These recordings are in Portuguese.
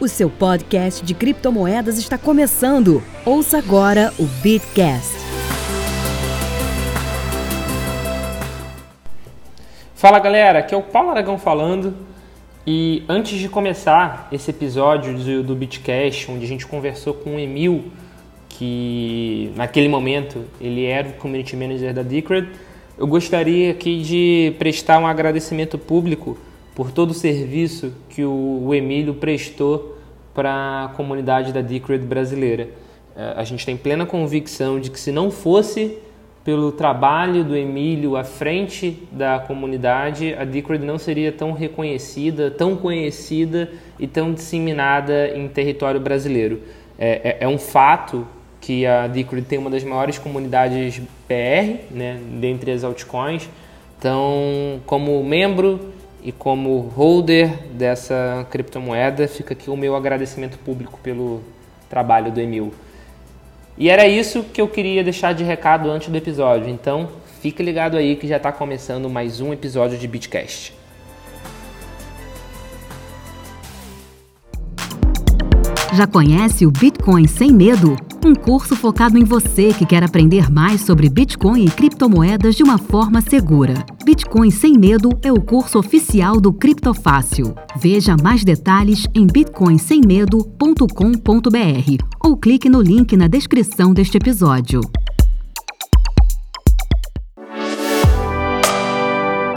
O seu podcast de criptomoedas está começando. Ouça agora o Bitcast. Fala galera, aqui é o Paulo Aragão falando. E antes de começar esse episódio do, Bitcast, onde a gente conversou com o Emil, que naquele momento ele era o community manager da Decred, eu gostaria aqui de prestar um agradecimento público por todo o serviço que o, Emílio prestou para a comunidade da Decred brasileira. É, a gente tem plena convicção de que se não fosse pelo trabalho do Emílio à frente da comunidade, a Decred não seria tão reconhecida, tão conhecida e tão disseminada em território brasileiro. É, é, é um fato que a Decred tem uma das maiores comunidades PR, né, dentre as altcoins. Então, como membro e como holder dessa criptomoeda, fica aqui o meu agradecimento público pelo trabalho do Emil. E era isso que eu queria deixar de recado antes do episódio. Então, fique ligado aí que já está começando mais um episódio de Bitcast. Já conhece o Bitcoin Sem Medo? Um curso focado em você que quer aprender mais sobre Bitcoin e criptomoedas de uma forma segura. Bitcoin Sem Medo é o curso oficial do Criptofácil. Veja mais detalhes em bitcoinsemmedo.com.br ou clique no link na descrição deste episódio.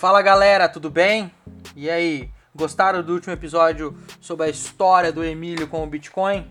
Fala galera, tudo bem? E aí, gostaram do último episódio sobre a história do Emílio com o Bitcoin?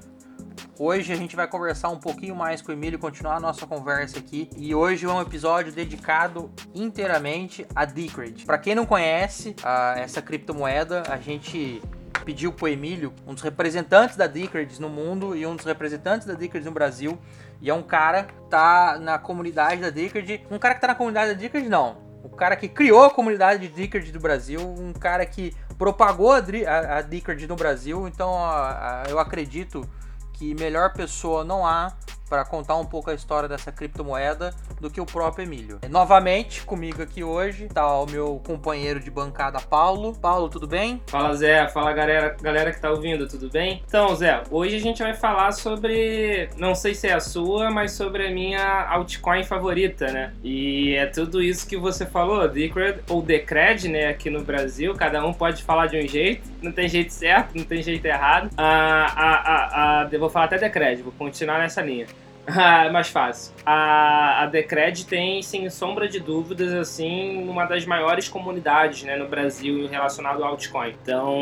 Hoje a gente vai conversar um pouquinho mais com o Emílio, continuar a nossa conversa aqui. E hoje é um episódio dedicado inteiramente a Decred. Para quem não conhece a, essa criptomoeda, a gente pediu pro Emílio, um dos representantes da Decred no mundo e um dos representantes da Decred no Brasil. E é um cara que tá na comunidade da Decred. Um cara que tá na comunidade da Decred, não cara que criou a comunidade de Dickard do Brasil, um cara que propagou a, a, a Dickard no Brasil, então a, a, eu acredito que melhor pessoa não há para contar um pouco a história dessa criptomoeda do que o próprio Emílio. Novamente, comigo aqui hoje está o meu companheiro de bancada, Paulo. Paulo, tudo bem? Fala, Zé. Fala, galera, galera que tá ouvindo, tudo bem? Então, Zé, hoje a gente vai falar sobre, não sei se é a sua, mas sobre a minha altcoin favorita, né? E é tudo isso que você falou, Decred ou Decred, né, aqui no Brasil, cada um pode falar de um jeito, não tem jeito certo, não tem jeito errado. Ah, ah, ah, ah, eu vou falar até Decred, vou continuar nessa linha. Ah, mais fácil. A, a Decred tem, sem sombra de dúvidas, assim, uma das maiores comunidades né, no Brasil relacionado ao altcoin. Então,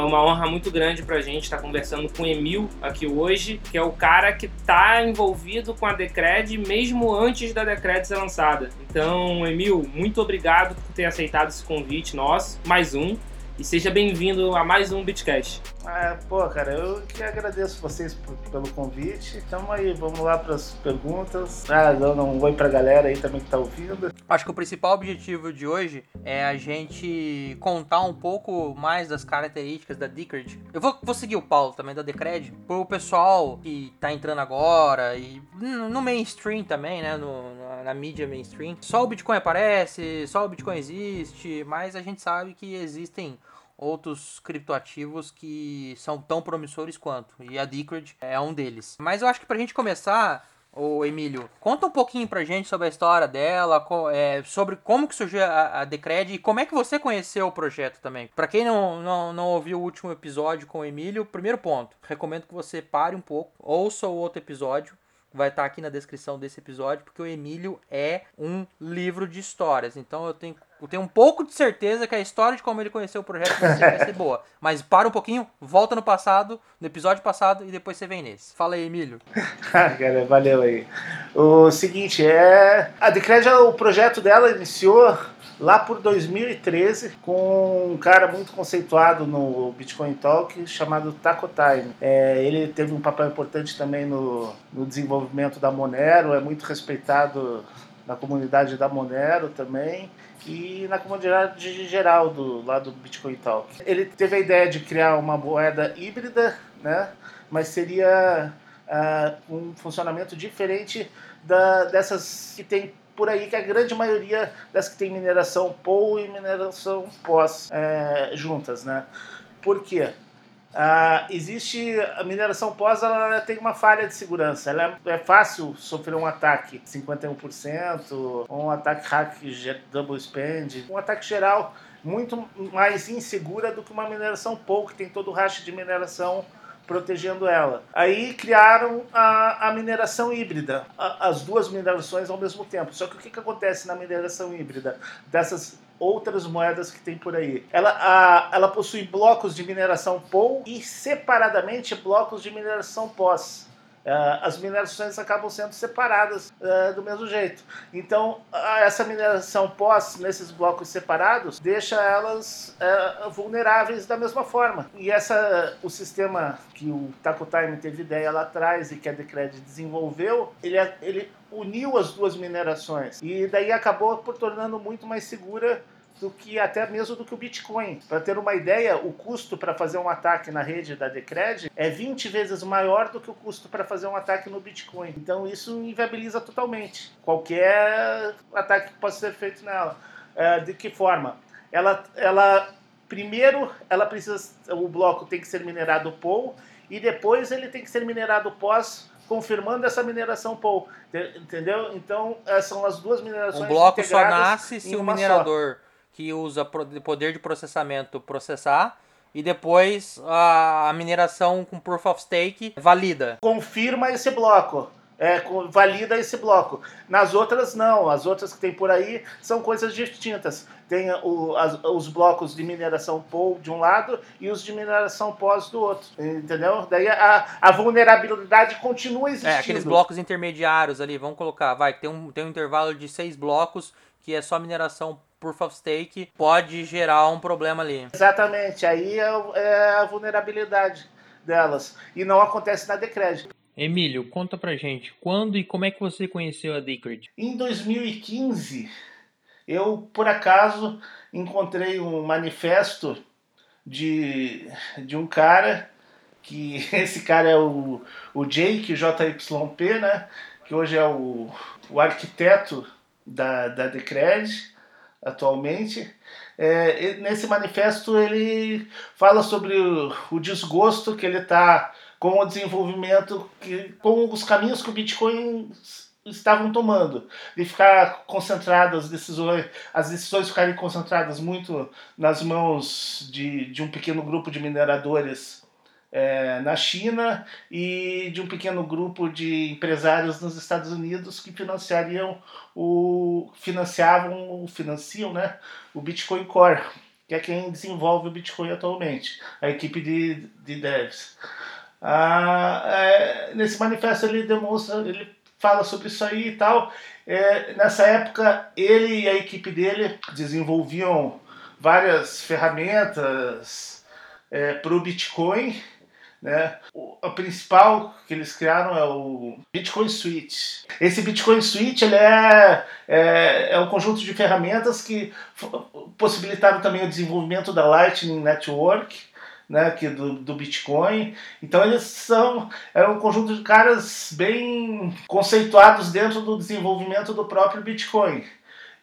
é uma honra muito grande pra gente estar conversando com o Emil aqui hoje, que é o cara que está envolvido com a Decred mesmo antes da Decred ser lançada. Então, Emil, muito obrigado por ter aceitado esse convite nosso. Mais um e seja bem-vindo a mais um Bitcast. Ah, pô, cara, eu que agradeço vocês por, pelo convite. Então aí, vamos lá para as perguntas. Ah, dando um oi pra galera aí também que tá ouvindo. Acho que o principal objetivo de hoje é a gente contar um pouco mais das características da Decred. Eu vou, vou seguir o Paulo também da Decred, pro pessoal que tá entrando agora e no mainstream também, né, no, na, na mídia mainstream. Só o Bitcoin aparece, só o Bitcoin existe, mas a gente sabe que existem outros criptoativos que são tão promissores quanto, e a Decred é um deles. Mas eu acho que pra gente começar, o Emílio, conta um pouquinho pra gente sobre a história dela, é, sobre como que surgiu a, a Decred e como é que você conheceu o projeto também. Para quem não, não, não ouviu o último episódio com o Emílio, primeiro ponto, recomendo que você pare um pouco, ouça o outro episódio, vai estar aqui na descrição desse episódio, porque o Emílio é um livro de histórias. Então eu tenho Eu tenho um pouco de certeza que a história de como ele conheceu o projeto vai ser, boa. Mas para um pouquinho, volta no passado, no episódio passado, e depois você vem nesse. Fala aí, Emílio. Ah, cara, valeu aí. O seguinte, é. A Decred, o projeto dela iniciou lá por 2013 com um cara muito conceituado no Bitcoin Talk chamado Taco Time. É, ele teve um papel importante também no, no desenvolvimento da Monero, é muito respeitado na comunidade da Monero também e na comunidade geral do lado do Bitcoin Talk. Ele teve a ideia de criar uma moeda híbrida, né? Mas seria uh, um funcionamento diferente da, dessas que tem por aí, que a grande maioria das que tem mineração POU e mineração pós é, juntas, né? Por quê? Uh, existe a mineração pós, ela tem uma falha de segurança. Ela é, é fácil sofrer um ataque 51%, um ataque hack double spend, um ataque geral muito mais insegura do que uma mineração POU, que tem todo o hash de mineração protegendo ela. Aí criaram a, a mineração híbrida, a, as duas minerações ao mesmo tempo. Só que o que, que acontece na mineração híbrida? Dessas outras moedas que tem por aí. Ela, a, ela possui blocos de mineração POU e separadamente blocos de mineração POS. Uh, as minerações acabam sendo separadas uh, do mesmo jeito. Então, uh, essa mineração pós nesses blocos separados deixa elas vulneráveis da mesma forma. E essa, o sistema que o Taco Time teve ideia lá atrás e que a Decred desenvolveu, ele, ele uniu as duas minerações e daí acabou por tornando muito mais segura do que até mesmo do que o Bitcoin. Para ter uma ideia, o custo para fazer um ataque na rede da Decred é 20 vezes maior do que o custo para fazer um ataque no Bitcoin. Então isso inviabiliza totalmente qualquer ataque que possa ser feito nela. É, de que forma? Ela, ela primeiro ela precisa o bloco tem que ser minerado POW e depois ele tem que ser minerado pós confirmando essa mineração POW, entendeu? Então são as duas minerações O bloco só nasce se o minerador só que usa poder de processamento processar e depois a, mineração com proof of stake valida. Confirma esse bloco. É, valida esse bloco. Nas outras, não. As outras que tem por aí são coisas distintas. Tem o, as, os blocos de mineração POW de um lado e os de mineração POS do outro. Entendeu? Daí a, a vulnerabilidade continua existindo. É, aqueles blocos intermediários ali, vamos colocar, vai, tem um, tem um intervalo de seis blocos que é só mineração proof of stake pode gerar um problema ali. Exatamente, aí é, é a vulnerabilidade delas. E não acontece na Decred. Emílio, conta pra gente, quando e como é que você conheceu a Decred? Em 2015, eu por acaso encontrei um manifesto de, de um cara, que esse cara é o, o Jake JYP, né? Que hoje é o, o arquiteto da, da Decred atualmente. É, nesse manifesto ele fala sobre o, o desgosto que ele está com o desenvolvimento, que, com os caminhos que o Bitcoin estavam tomando, de ficar concentrado as decisões, as decisões ficarem concentradas muito nas mãos de, de um pequeno grupo de mineradores é, na China e de um pequeno grupo de empresários nos Estados Unidos que financiariam o financiavam financiam né o Bitcoin Core que é quem desenvolve o Bitcoin atualmente a equipe de, de devs. Ah, é, nesse manifesto ele demonstra ele fala sobre isso aí e tal. É, nessa época ele e a equipe dele desenvolviam várias ferramentas é, para o Bitcoin né? O, a principal que eles criaram é o Bitcoin Suite. Esse Bitcoin Suite ele é, é, é um conjunto de ferramentas que possibilitaram também o desenvolvimento da Lightning Network, né, que do, do Bitcoin. Então eles são é um conjunto de caras bem conceituados dentro do desenvolvimento do próprio Bitcoin.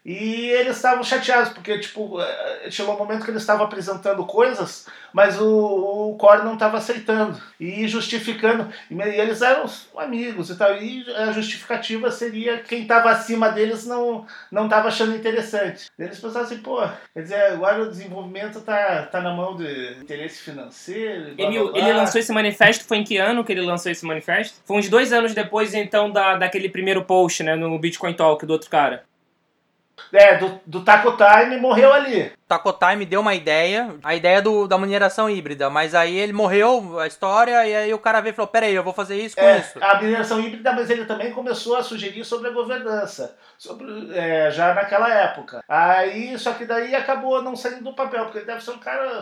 E eles estavam chateados, porque tipo, eh, chegou um momento que eles estavam apresentando coisas, mas o, o Core não estava aceitando e justificando. E eles eram amigos e tal. E a justificativa seria quem estava acima deles não não estava achando interessante. Eles pensaram assim, pô, quer dizer, agora o desenvolvimento tá, tá na mão de interesse financeiro. Blá, Emil, blá, blá. ele lançou esse manifesto, foi em que ano que ele lançou esse manifesto? Foi uns dois anos depois, então, da, daquele primeiro post, né, no Bitcoin Talk do outro cara. É, do, do Taco Time morreu ali. Taco Time deu uma ideia, a ideia do, da mineração híbrida, mas aí ele morreu a história e aí o cara veio e falou: peraí, eu vou fazer isso com É, isso. a mineração híbrida, mas ele também começou a sugerir sobre a governança, sobre, é, já naquela época. Aí, só que daí acabou não saindo do papel, porque ele deve ser um cara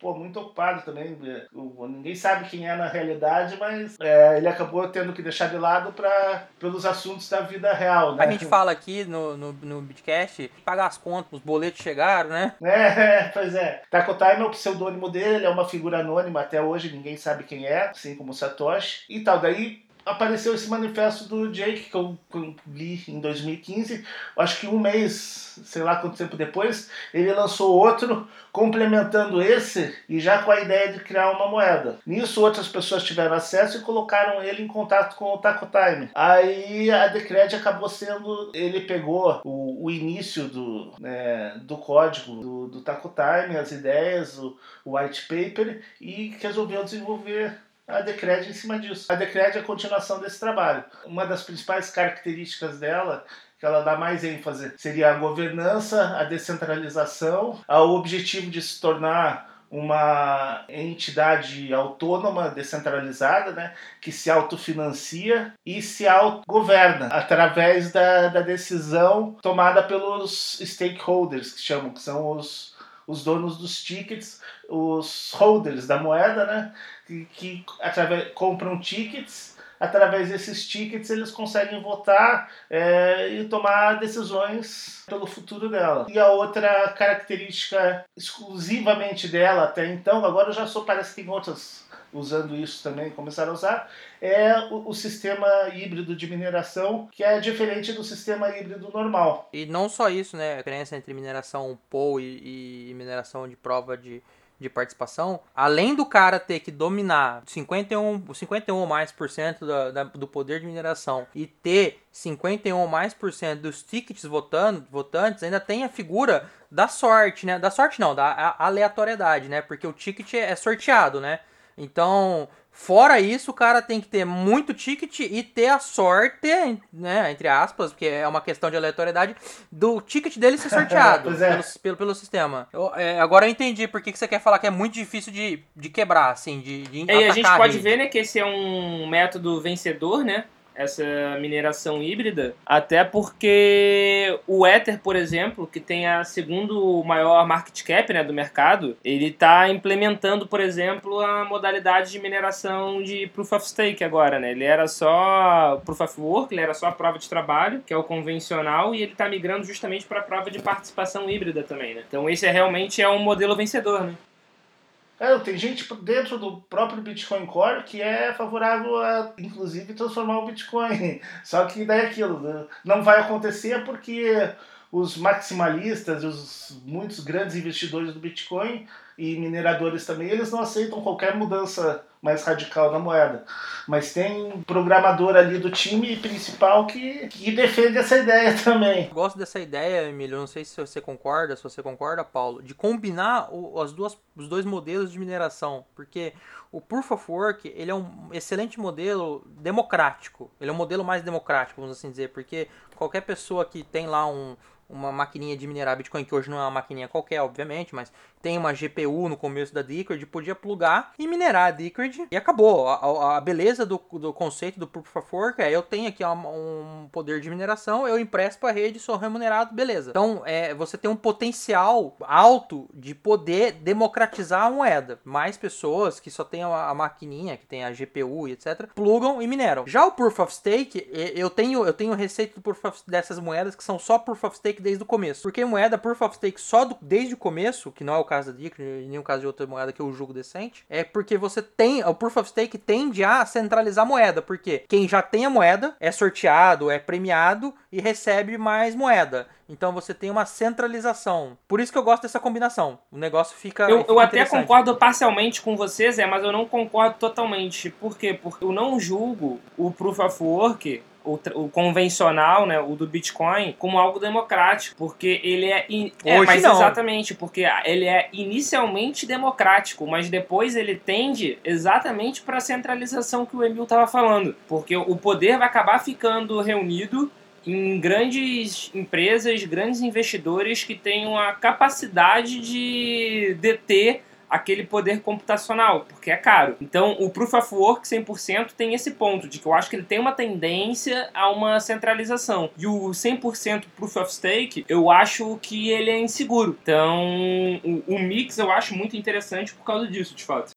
pô, muito ocupado também. é, Ninguém sabe quem é na realidade, mas é, ele acabou tendo que deixar de lado pra, pelos assuntos da vida real, né? A gente fala aqui no, no, no Bitcast, pagar as contas, os boletos chegaram, né? É, pois é. Taco Time é o pseudônimo dele, ele é uma figura anônima até hoje, ninguém sabe quem é, assim como Satoshi. E tal, daí apareceu esse manifesto do Jake que eu, que eu li em 2015. Acho que um mês, sei lá quanto tempo depois, ele lançou outro complementando esse e já com a ideia de criar uma moeda. Nisso outras pessoas tiveram acesso e colocaram ele em contato com o Taco Time. Aí a Decred acabou sendo, ele pegou o, o início do, né, do código do, do Taco Time, as ideias, o, o white paper e resolveu desenvolver a Decred em cima disso. A Decred é a continuação desse trabalho. Uma das principais características dela que ela dá mais ênfase seria a governança, a descentralização, ao objetivo de se tornar uma entidade autônoma, descentralizada, né, que se autofinancia e se autogoverna através da, da decisão tomada pelos stakeholders, que chamam, que são os, os donos dos tickets, os holders da moeda, né, que, que através, compram tickets através desses tickets eles conseguem votar é, e tomar decisões pelo futuro dela. E a outra característica exclusivamente dela até então, agora já só parece que tem outras usando isso também, começaram a usar, é o, o sistema híbrido de mineração, que é diferente do sistema híbrido normal. E não só isso, né? A diferença entre mineração POL e, e mineração de prova de, de participação, além do cara ter que dominar 51, 51 ou mais por cento da, da- do poder de mineração e ter 51 ou mais por cento dos tickets votando, votantes, ainda tem a figura da sorte, né? Da sorte não, da aleatoriedade, né? Porque o ticket é sorteado, né? Então, fora isso, o cara tem que ter muito ticket e ter a sorte, né, entre aspas, porque é uma questão de aleatoriedade, do ticket dele ser sorteado é. pelo, pelo, pelo sistema. Eu- é, agora eu entendi por que, que você quer falar que é muito difícil de, de quebrar, assim, de, de E aí a gente pode ver, né, que esse é um método vencedor, né? Essa mineração híbrida. Até porque o Ether, por exemplo, que tem a segundo maior market cap né, do mercado, ele está implementando, por exemplo, a modalidade de mineração de Proof of Stake agora, né? Ele era só Proof of Work, ele era só a prova de trabalho, que é o convencional, e ele está migrando justamente para a prova de participação híbrida também, né? Então esse é realmente é um modelo vencedor, né? É, tem gente dentro do próprio Bitcoin Core que é favorável a, inclusive, transformar o Bitcoin. Só que daí é aquilo, né? não vai acontecer porque os maximalistas, os muitos grandes investidores do Bitcoin e mineradores também, eles não aceitam qualquer mudança mais radical na moeda. Mas tem um programador ali do time principal que, que defende essa ideia também. Eu gosto dessa ideia, Emílio. Não sei se você concorda, se você concorda, Paulo, de combinar o- as duas, os dois modelos de mineração, porque o Proof of Work ele é um excelente modelo democrático. Ele é um modelo mais democrático, vamos assim dizer, porque qualquer pessoa que tem lá um, uma maquininha de minerar Bitcoin, que hoje não é uma maquininha qualquer, obviamente, mas tem uma GPU no começo da Decred, podia plugar e minerar a Decred e acabou. A, a- beleza do, do conceito do Proof of Work é eu tenho aqui uma- um poder de mineração, eu empresto para a rede, sou remunerado, beleza. Então é, você tem um potencial alto de poder democratizar a moeda. Mais pessoas que só tem a, a maquininha, que tem a GPU e etc, plugam e mineram. Já o Proof of Stake, eu tenho eu tenho receita do Proof of, dessas moedas que são só Proof of Stake desde o começo. Porque moeda Proof of Stake só do- desde o começo, que não é o caso da Decred, nem o caso de outra moeda que eu julgo decente, é porque você tem, o Proof of Stake tende a centralizar a moeda, porque quem já tem a moeda é sorteado, é premiado e recebe mais moeda. Então você tem uma centralização. Por isso que eu gosto dessa combinação. O negócio fica. Eu, eu até concordo parcialmente com você, Zé, mas eu não concordo totalmente. Por quê? Porque eu não julgo o Proof of Work, o, o convencional, né, o do Bitcoin, como algo democrático. Porque ele é. in- é, mas não. exatamente, porque ele é inicialmente democrático, mas depois ele tende exatamente para a centralização que o Emil estava falando. Porque o poder vai acabar ficando reunido em grandes empresas, grandes investidores que tenham a capacidade de deter aquele poder computacional, porque é caro. Então, o Proof of Work 100% tem esse ponto, de que eu acho que ele tem uma tendência a uma centralização. E o 100% Proof of Stake, eu acho que ele é inseguro. Então, o, o mix eu acho muito interessante por causa disso, de fato.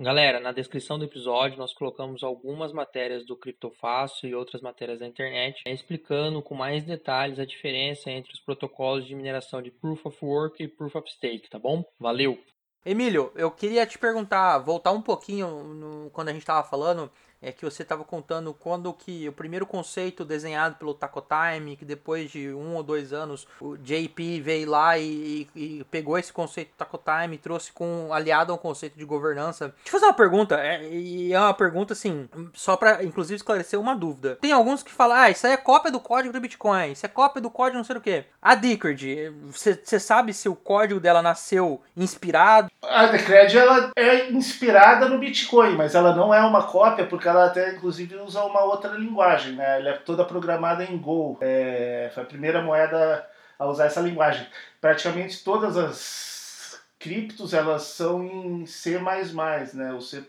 Galera, na descrição do episódio nós colocamos algumas matérias do Criptofácil e outras matérias da internet explicando com mais detalhes a diferença entre os protocolos de mineração de Proof of Work e Proof of Stake, tá bom? Valeu! Emílio, eu queria te perguntar, voltar um pouquinho no, quando a gente estava falando é que você estava contando quando que o primeiro conceito desenhado pelo Taco Time, que depois de um ou dois anos o JP veio lá e, e, e pegou esse conceito do Taco Time e trouxe com aliado ao conceito de governança. Deixa eu fazer uma pergunta, é, e é uma pergunta assim, só para inclusive esclarecer uma dúvida. Tem alguns que falam, ah, isso aí é cópia do código do Bitcoin, isso é cópia do código não sei o que. A Decred, você sabe se o código dela nasceu inspirado? A Decred ela é inspirada no Bitcoin, mas ela não é uma cópia porque ela até inclusive usa uma outra linguagem, né? Ela é toda programada em Go. É, foi a primeira moeda a usar essa linguagem. Praticamente todas as criptos elas são em C++, né, o C++.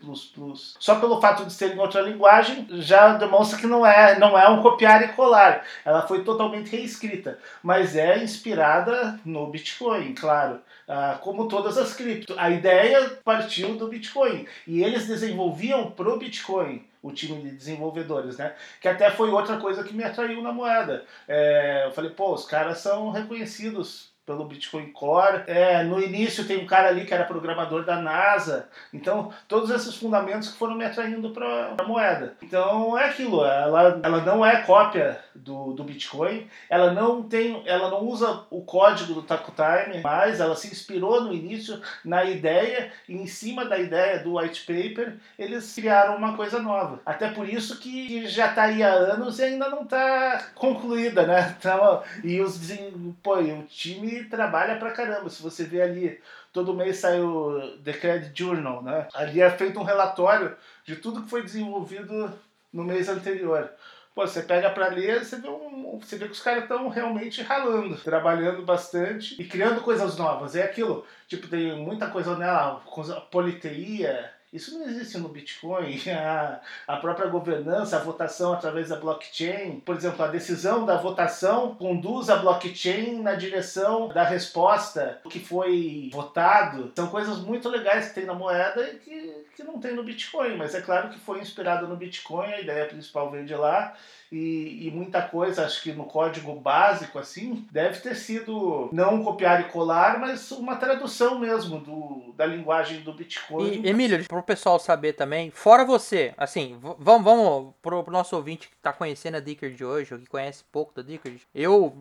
Só pelo fato de ser em outra linguagem já demonstra que não é, não é um copiar e colar. Ela foi totalmente reescrita, mas é inspirada no Bitcoin, claro. Ah, como todas as criptos. A ideia partiu do Bitcoin e eles desenvolviam pro Bitcoin o time de desenvolvedores, né? Que até foi outra coisa que me atraiu na moeda. É, eu falei, pô, os caras são reconhecidos pelo Bitcoin Core. É, no início tem um cara ali que era programador da NASA. Então, todos esses fundamentos que foram me atraindo para a moeda. Então, é aquilo, ela, ela não é cópia do, do Bitcoin, ela não tem, ela não usa o código do Time, mas ela se inspirou no início na ideia e em cima da ideia do white paper, eles criaram uma coisa nova. Até por isso que já está aí há anos e ainda não está concluída, né? Então, e os pô, o time trabalha pra caramba. Se você vê ali, todo mês sai o The Credit Journal, né? Ali é feito um relatório de tudo que foi desenvolvido no mês anterior. Pô, você pega para ler, você vê, um, você vê que os caras estão realmente ralando, trabalhando bastante e criando coisas novas. É aquilo, tipo, tem muita coisa nela, politeia, isso não existe no Bitcoin. A, a própria governança, a votação através da blockchain, por exemplo, a decisão da votação conduz a blockchain na direção da resposta que foi votado. São coisas muito legais que tem na moeda e que, que não tem no Bitcoin, mas é claro que foi inspirado no Bitcoin, a ideia principal veio de lá e, e, muita coisa, acho que no código básico, assim, deve ter sido não copiar e colar, mas uma tradução mesmo do, da linguagem do Bitcoin. E, Emílio, para o pessoal saber também, fora você, assim, vamos, vamos pro, pro nosso ouvinte que está conhecendo a Dickard de hoje, ou que conhece pouco da Dickard, eu,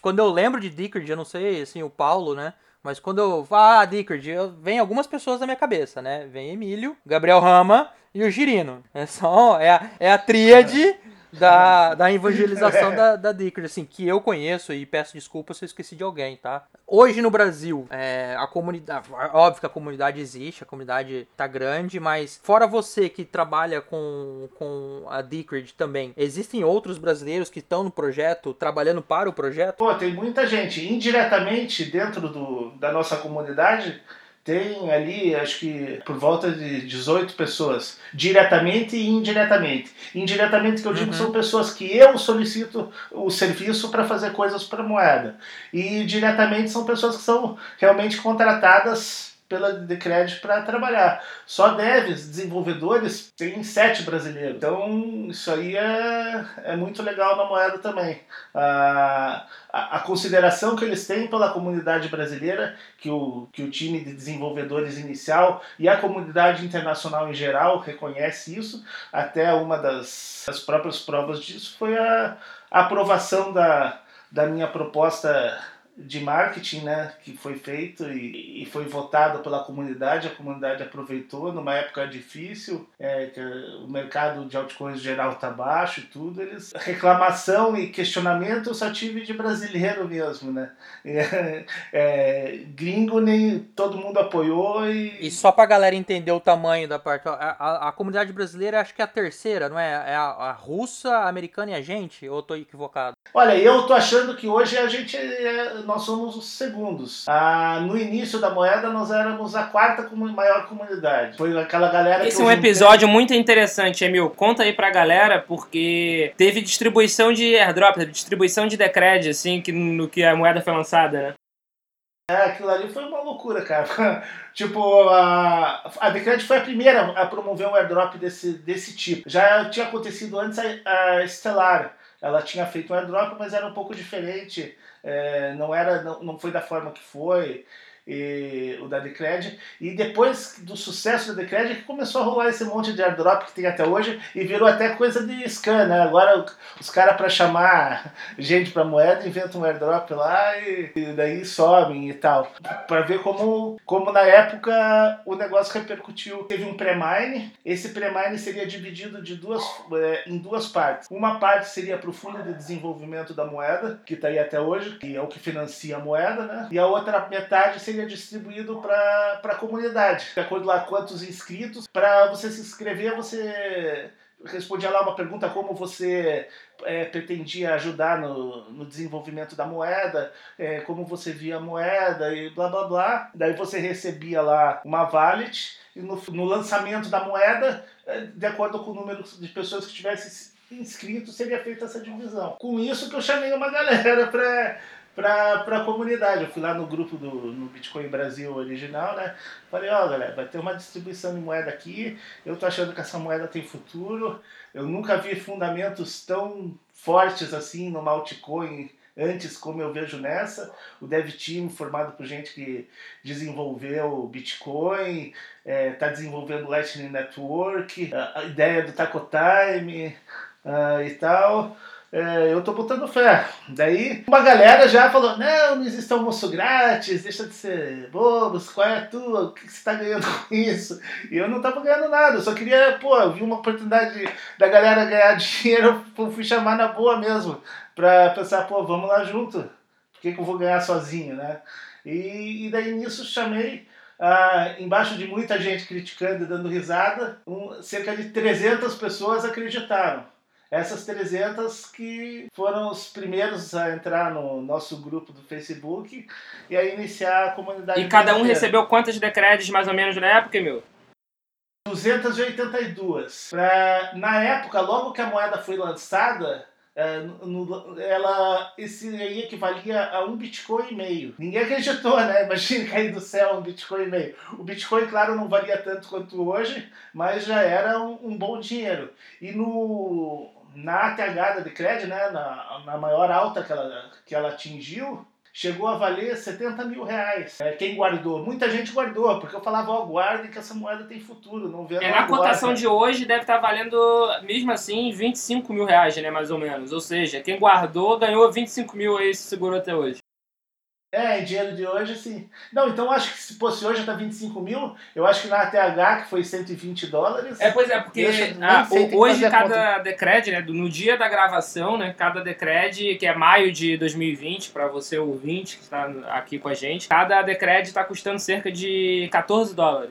quando eu lembro de Dickard, eu não sei, assim, o Paulo, né? Mas quando eu falo, ah, Dickard, vem algumas pessoas na minha cabeça, né? Vem Emílio, Gabriel Rama e o Girino. É só, é a, é a tríade da, da evangelização da, da Dickard, assim, que eu conheço e peço desculpa se eu esqueci de alguém, tá? Hoje no Brasil, é, a comunidade, óbvio que a comunidade existe, a comunidade tá grande, mas fora você que trabalha com, com a Dickard também, existem outros brasileiros que estão no projeto, trabalhando para o projeto? Pô, tem muita gente, indiretamente dentro do, da nossa comunidade, tem ali, acho que por volta de 18 pessoas, diretamente e indiretamente. Indiretamente, que eu digo, uhum. são pessoas que eu solicito o serviço para fazer coisas para moeda. E diretamente são pessoas que são realmente contratadas pela Decred para trabalhar. Só devs, desenvolvedores, tem sete brasileiros. Então, isso aí é, é muito legal na moeda também. A, a, a, consideração que eles têm pela comunidade brasileira, que o, que o time de desenvolvedores inicial e a comunidade internacional em geral reconhece isso. Até uma das, das próprias provas disso foi a, a aprovação da, da minha proposta de marketing né, que foi feito e, e, foi votado pela comunidade, a comunidade aproveitou numa época difícil, é, que o mercado de altcoins geral está baixo e tudo, eles reclamação e questionamento eu só tive de brasileiro mesmo, né? É, é, gringo nem todo mundo apoiou e... E só pra galera entender o tamanho da parte, a, a, a comunidade brasileira acho que é a terceira, não é? É a, a russa, a americana e a gente? Ou eu tô equivocado? Olha, eu tô achando que hoje a gente é nós somos os segundos. Ah, no início da moeda, nós éramos a quarta maior comunidade. Foi aquela galera Esse é um episódio muito interessante, Emil. Conta aí pra galera, porque teve distribuição de airdrop, distribuição de Decred, assim, que, no que a moeda foi lançada, né? É, aquilo ali foi uma loucura, cara. tipo, a, a Decred foi a primeira a promover um airdrop desse, desse tipo. Já tinha acontecido antes a, a Stellar. Ela tinha feito um airdrop, mas era um pouco diferente é, não era não, não foi da forma que foi e, o da Decred. E depois do sucesso da Decred que começou a rolar esse monte de airdrop que tem até hoje e virou até coisa de scan, né? Agora os caras para chamar gente para moeda inventam um airdrop lá e, e daí sobem e tal. Para ver como, como na época o negócio repercutiu. Teve um pré-mine, esse pré-mine seria dividido de duas, é, em duas partes. Uma parte seria para o fundo de desenvolvimento da moeda, que está aí até hoje, que é o que financia a moeda, né? E a outra metade seria seria distribuído para a comunidade. De acordo lá quantos inscritos, para você se inscrever, você respondia lá uma pergunta como você é, pretendia ajudar no, no desenvolvimento da moeda, é, como você via a moeda e blá blá blá. Daí você recebia lá uma wallet e no, no lançamento da moeda, é, de acordo com o número de pessoas que tivessem inscrito, seria feita essa divisão. Com isso que eu chamei uma galera para para a comunidade. Eu fui lá no grupo do no Bitcoin Brasil original, né? Falei, ó, oh, galera, vai ter uma distribuição de moeda aqui. Eu tô achando que essa moeda tem futuro. Eu nunca vi fundamentos tão fortes assim no altcoin antes como eu vejo nessa. O dev team formado por gente que desenvolveu Bitcoin, está é, desenvolvendo Lightning Network, a ideia do Taco Time uh, e tal é, eu tô botando fé. Daí uma galera já falou: não, não existe almoço grátis, deixa de ser bobos, qual é a tua? O que você tá ganhando com isso? E eu não tava ganhando nada, eu só queria, pô, eu vi uma oportunidade da galera ganhar dinheiro, eu fui chamar na boa mesmo, pra pensar, pô, vamos lá junto, por que, que eu vou ganhar sozinho, né? E, e daí nisso chamei. Ah, embaixo de muita gente criticando e dando risada, um, cerca de 300 pessoas acreditaram. Essas 300 que foram os primeiros a entrar no nosso grupo do Facebook e a iniciar a comunidade. E cada um recebeu quantas decredes mais ou menos na época, meu? 282. Pra, na época, logo que a moeda foi lançada, é, ela, esse aí equivalia a um Bitcoin e meio. Ninguém acreditou, né? Imagina cair do céu um Bitcoin e meio. O Bitcoin, claro, não valia tanto quanto hoje, mas já era um, um bom dinheiro. E no, na ATH da Decred, né, na, na maior alta que ela, que ela atingiu, chegou a valer 70 mil reais. É, quem guardou? Muita gente guardou, porque eu falava, ó, oh, guardem que essa moeda tem futuro, não vendo é, Na cotação de hoje deve estar valendo, mesmo assim, 25 mil reais, né, mais ou menos. Ou seja, quem guardou ganhou 25 mil aí se segurou até hoje. É, em dinheiro de hoje, sim. Não, então acho que se fosse hoje tá 25 mil, eu acho que na ATH, que foi 120 dólares. É, pois é, porque ah, hoje cada decred, né, no dia da gravação, né, cada decred, que é maio de 2020, para você ouvinte que está aqui com a gente, cada decred está custando cerca de 14 dólares.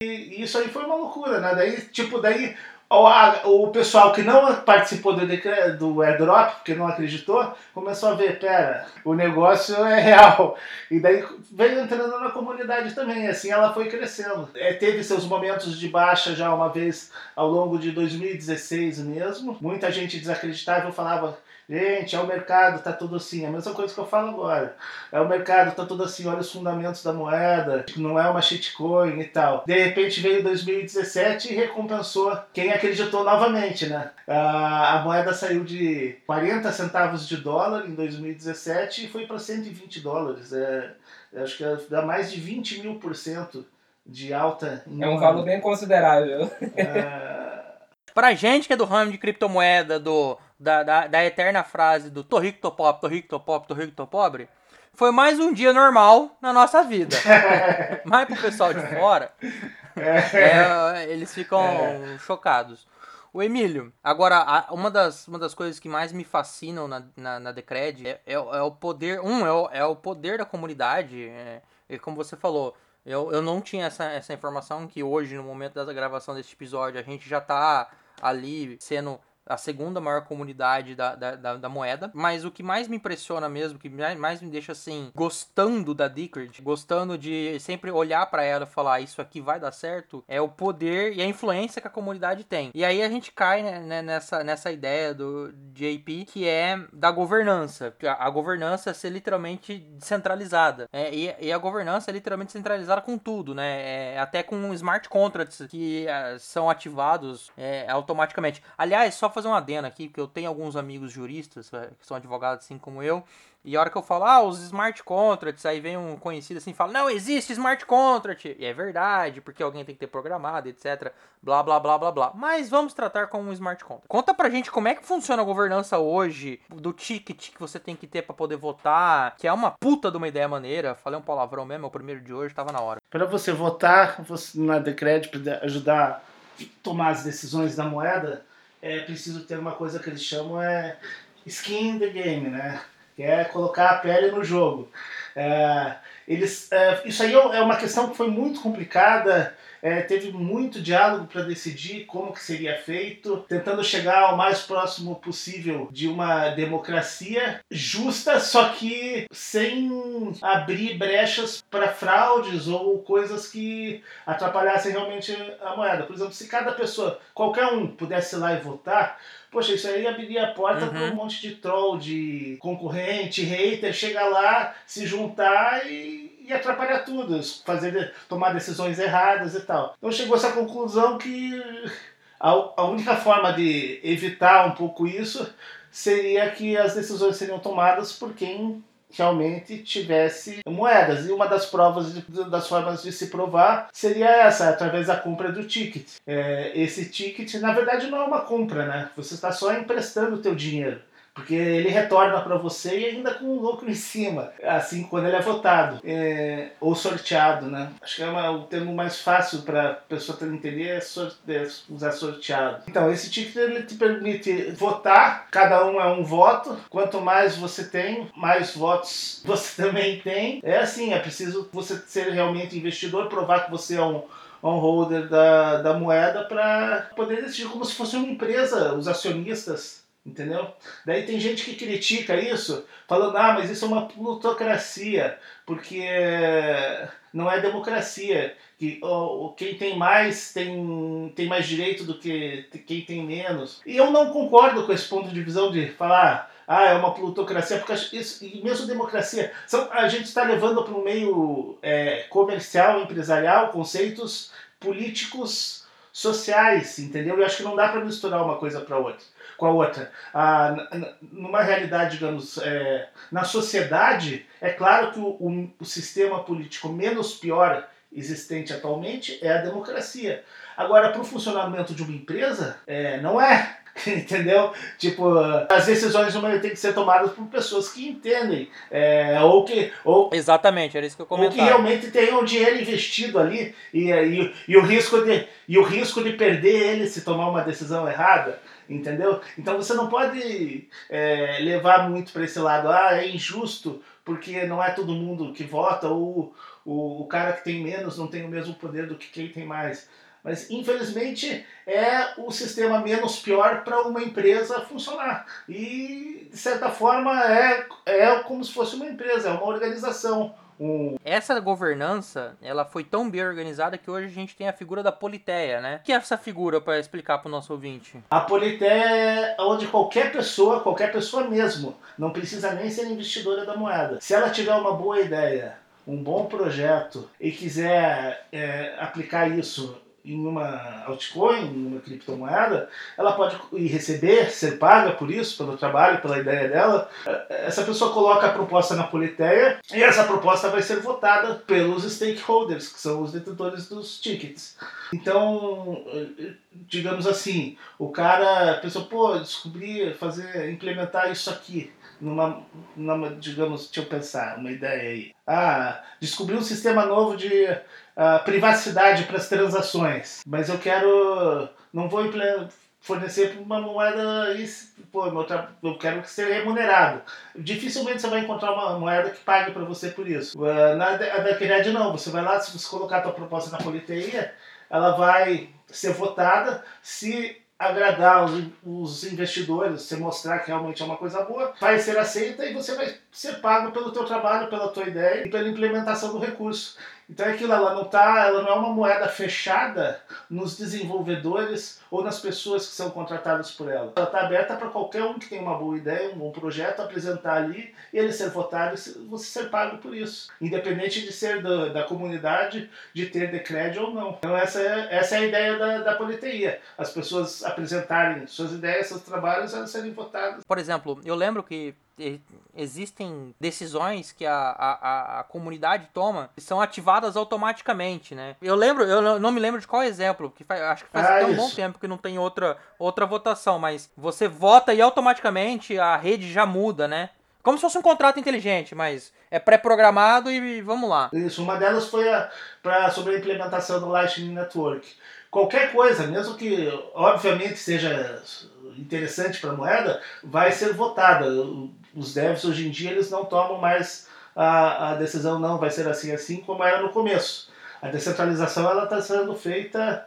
E isso aí foi uma loucura, né? Daí, tipo, daí o pessoal que não participou do, do airdrop, porque não acreditou, começou a ver, pera, o negócio é real. E daí veio entrando na comunidade também, assim ela foi crescendo. É, teve seus momentos de baixa já uma vez ao longo de 2016 mesmo. Muita gente desacreditava, falava, Gente, é o mercado, tá tudo assim. A mesma coisa que eu falo agora. É o mercado, tá tudo assim, olha os fundamentos da moeda, não é uma shitcoin e tal. De repente veio 2017 e recompensou quem acreditou novamente, né? A, a moeda saiu de 40 centavos de dólar em 2017 e foi para 120 dólares. É, acho que dá mais de 20 mil por cento de alta. é um valor bem considerável. É... Pra gente que é do ramo de criptomoeda, do da, da, da eterna frase do tô rico, tô pobre, tô rico, tô pobre, tô rico, tô pobre, foi mais um dia normal na nossa vida. Mas pro pessoal de fora, é, eles ficam é. chocados. O Emílio, agora, uma das, uma das coisas que mais me fascinam na, na, na Decred é, é, é, o poder. Um, é o, é o poder da comunidade. É, e como você falou, eu, eu não tinha essa, essa informação que hoje, no momento da gravação desse episódio, a gente já tá ali sendo a segunda maior comunidade da, da, da, da, moeda. Mas o que mais me impressiona mesmo, que mais me deixa assim, gostando da Decred, gostando de sempre olhar para ela e falar isso aqui vai dar certo, é o poder e a influência que a comunidade tem. E aí a gente cai né, né nessa, nessa ideia do JP que é da governança. A, governança ser literalmente descentralizada. É, e, e, a governança é literalmente centralizada com tudo, né? É, até com smart contracts que é, são ativados é, automaticamente. Aliás, só fazer um adendo aqui, porque eu tenho alguns amigos juristas é, que são advogados assim como eu, e a hora que eu falo, ah, os smart contracts, aí vem um conhecido assim e fala, não existe smart contract. E é verdade, porque alguém tem que ter programado, etc. Blá, blá, blá, blá, blá. Mas vamos tratar como um smart contract. Conta pra gente como é que funciona a governança hoje, do ticket que você tem que ter para poder votar, que é uma puta de uma ideia maneira. Falei um palavrão mesmo, é o primeiro de hoje, tava na hora. Para você votar você, na Decred, ajudar a tomar as decisões da moeda, é preciso ter uma coisa que eles chamam é skin in the game, né? Que é colocar a pele no jogo. É, eles, é, isso aí é uma questão que foi muito complicada é, teve muito diálogo para decidir como que seria feito, tentando chegar ao mais próximo possível de uma democracia justa, só que sem abrir brechas para fraudes ou coisas que atrapalhassem realmente a moeda. Por exemplo, se cada pessoa, qualquer um, pudesse ir lá e votar, Poxa, isso aí abriria a porta uhum. para um monte de troll, de concorrente, hater, chegar lá, se juntar e e atrapalhar tudo, fazer, tomar decisões erradas e tal. Então chegou essa conclusão que a, a única forma de evitar um pouco isso seria que as decisões seriam tomadas por quem realmente tivesse moedas. E uma das provas, de, das formas de se provar seria essa, através da compra do ticket. É, esse ticket, na verdade, não é uma compra, né? Você está só emprestando o teu dinheiro. Porque ele retorna para você e ainda com um lucro em cima, assim quando ele é votado é, ou sorteado, né? Acho que é uma, o termo mais fácil para a pessoa entender é, é, usar sorteado. Então, esse ticket ele te permite votar, cada um é um voto. Quanto mais você tem, mais votos você também tem. É assim, é preciso você ser realmente investidor, provar que você é um holder da, da moeda para poder decidir como se fosse uma empresa, os acionistas Entendeu? Daí tem gente que critica isso, falando, ah, mas isso é uma plutocracia, porque não é democracia. Que quem tem mais tem, tem mais direito do que quem tem menos. E eu não concordo com esse ponto de visão de falar, ah, é uma plutocracia, porque isso, e mesmo democracia, são, a gente está levando para um meio é, comercial, empresarial, conceitos políticos sociais, entendeu? Eu acho que não dá para misturar uma coisa para outra com a outra. Ah, numa realidade, digamos, é, na sociedade, é claro que o, o, o sistema político menos pior existente atualmente é a democracia. Agora, para o funcionamento de uma empresa, é, não é. Entendeu? Tipo, as decisões têm que ser tomadas por pessoas que entendem. É, ou que. Ou, Exatamente, era isso que eu comentava. Ou que realmente tenham dinheiro investido ali e, e, e, o risco de, e o risco de perder ele se tomar uma decisão errada entendeu? Então você não pode é, levar muito para esse lado, ah, é injusto porque não é todo mundo que vota ou o, o cara que tem menos não tem o mesmo poder do que quem tem mais. Mas infelizmente é o sistema menos pior para uma empresa funcionar. E de certa forma é, é como se fosse uma empresa, é uma organização um... Essa governança, ela foi tão bem organizada que hoje a gente tem a figura da Politeia, né? O que é essa figura para explicar para o nosso ouvinte? A Politeia é onde qualquer pessoa, qualquer pessoa mesmo, não precisa nem ser investidora da moeda. Se ela tiver uma boa ideia, um bom projeto e quiser é, aplicar isso em uma altcoin, em uma criptomoeda, ela pode receber, ser paga por isso, pelo trabalho, pela ideia dela. Essa pessoa coloca a proposta na Politeia e essa proposta vai ser votada pelos stakeholders, que são os detentores dos tickets. Então, digamos assim, o cara pensou, pô, descobri fazer, implementar isso aqui numa, numa, digamos, deixa eu pensar, uma ideia aí. Ah, descobri um sistema novo de privacidade para as transações, mas eu quero, não vou fornecer uma moeda e pô, eu quero que seja remunerado. Dificilmente você vai encontrar uma moeda que pague para você por isso. Uh, na da não, você vai lá, se você colocar a tua proposta na politeia, ela vai ser votada se agradar os, os investidores, você mostrar que realmente é uma coisa boa, vai ser aceita e você vai ser pago pelo teu trabalho, pela tua ideia e pela implementação do recurso. Então é aquilo, ela não tá, ela não é uma moeda fechada nos desenvolvedores ou nas pessoas que são contratadas por ela. Ela está aberta para qualquer um que tem uma boa ideia, um bom projeto, apresentar ali, ele ser votado e você ser pago por isso. Independente de ser da, da comunidade, de ter decreto ou não. Então essa é, essa é a ideia da, da politeia. As pessoas apresentarem suas ideias, seus trabalhos, elas serem votadas. Por exemplo, eu lembro que existem decisões que a, a, a, comunidade toma que são ativadas automaticamente, né? Eu lembro, eu não me lembro de qual exemplo, que faz, acho que faz ah, até um bom tempo que não tem outra, outra votação, mas você vota e automaticamente a rede já muda, né? Como se fosse um contrato inteligente, mas é pré-programado e vamos lá. Isso, uma delas foi a, pra, sobre a implementação do Lightning Network. Qualquer coisa, mesmo que obviamente seja interessante para a moeda, vai ser votada os devs hoje em dia eles não tomam mais a, a decisão não vai ser assim assim como era no começo. A descentralização ela está sendo feita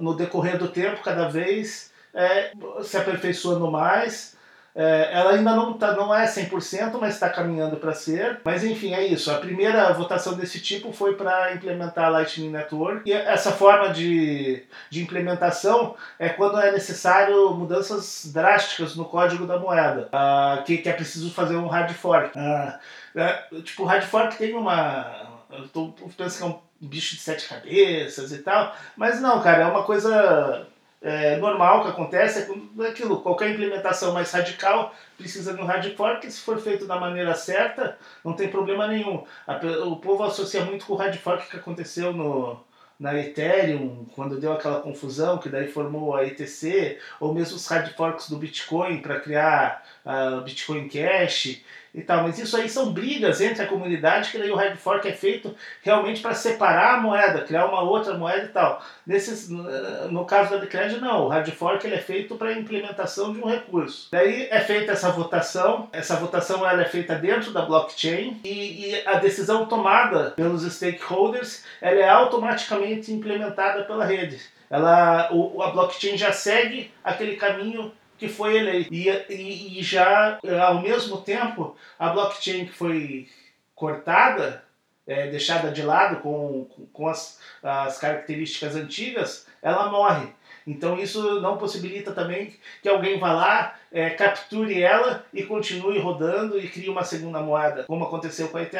no decorrer do tempo cada vez é, se aperfeiçoando mais é, ela ainda não, tá, não é 100%, mas está caminhando para ser. Mas enfim, é isso. A primeira votação desse tipo foi para implementar a Lightning Network. E essa forma de, de implementação é quando é necessário mudanças drásticas no código da moeda, uh, que, que é preciso fazer um hard fork. Uh, é, tipo, o hard fork tem uma. Eu tô pensando que é um bicho de sete cabeças e tal, mas não, cara, é uma coisa é, normal que acontece é aquilo, qualquer implementação mais radical precisa de um hard fork, se for feito da maneira certa, não tem problema nenhum. A, o povo associa muito com o hard fork que aconteceu no, na Ethereum, quando deu aquela confusão, que daí formou a ETC, ou mesmo os hard forks do Bitcoin para criar a uh, Bitcoin Cash e tal. Mas isso aí são brigas entre a comunidade, que daí o hard fork é feito realmente para separar a moeda, criar uma outra moeda e tal. Nesses, no caso da Decred, não. O hard fork ele é feito para implementação de um recurso. Daí é feita essa votação. Essa votação ela é feita dentro da blockchain e, e a decisão tomada pelos stakeholders ela é automaticamente implementada pela rede. Ela, o, a blockchain já segue aquele caminho que foi eleito. E, e, e, já, ao mesmo tempo, a blockchain que foi cortada, é, deixada de lado com, com as, as características antigas, ela morre. Então isso não possibilita também que alguém vá lá, é, capture ela e continue rodando e crie uma segunda moeda, como aconteceu com a ETH,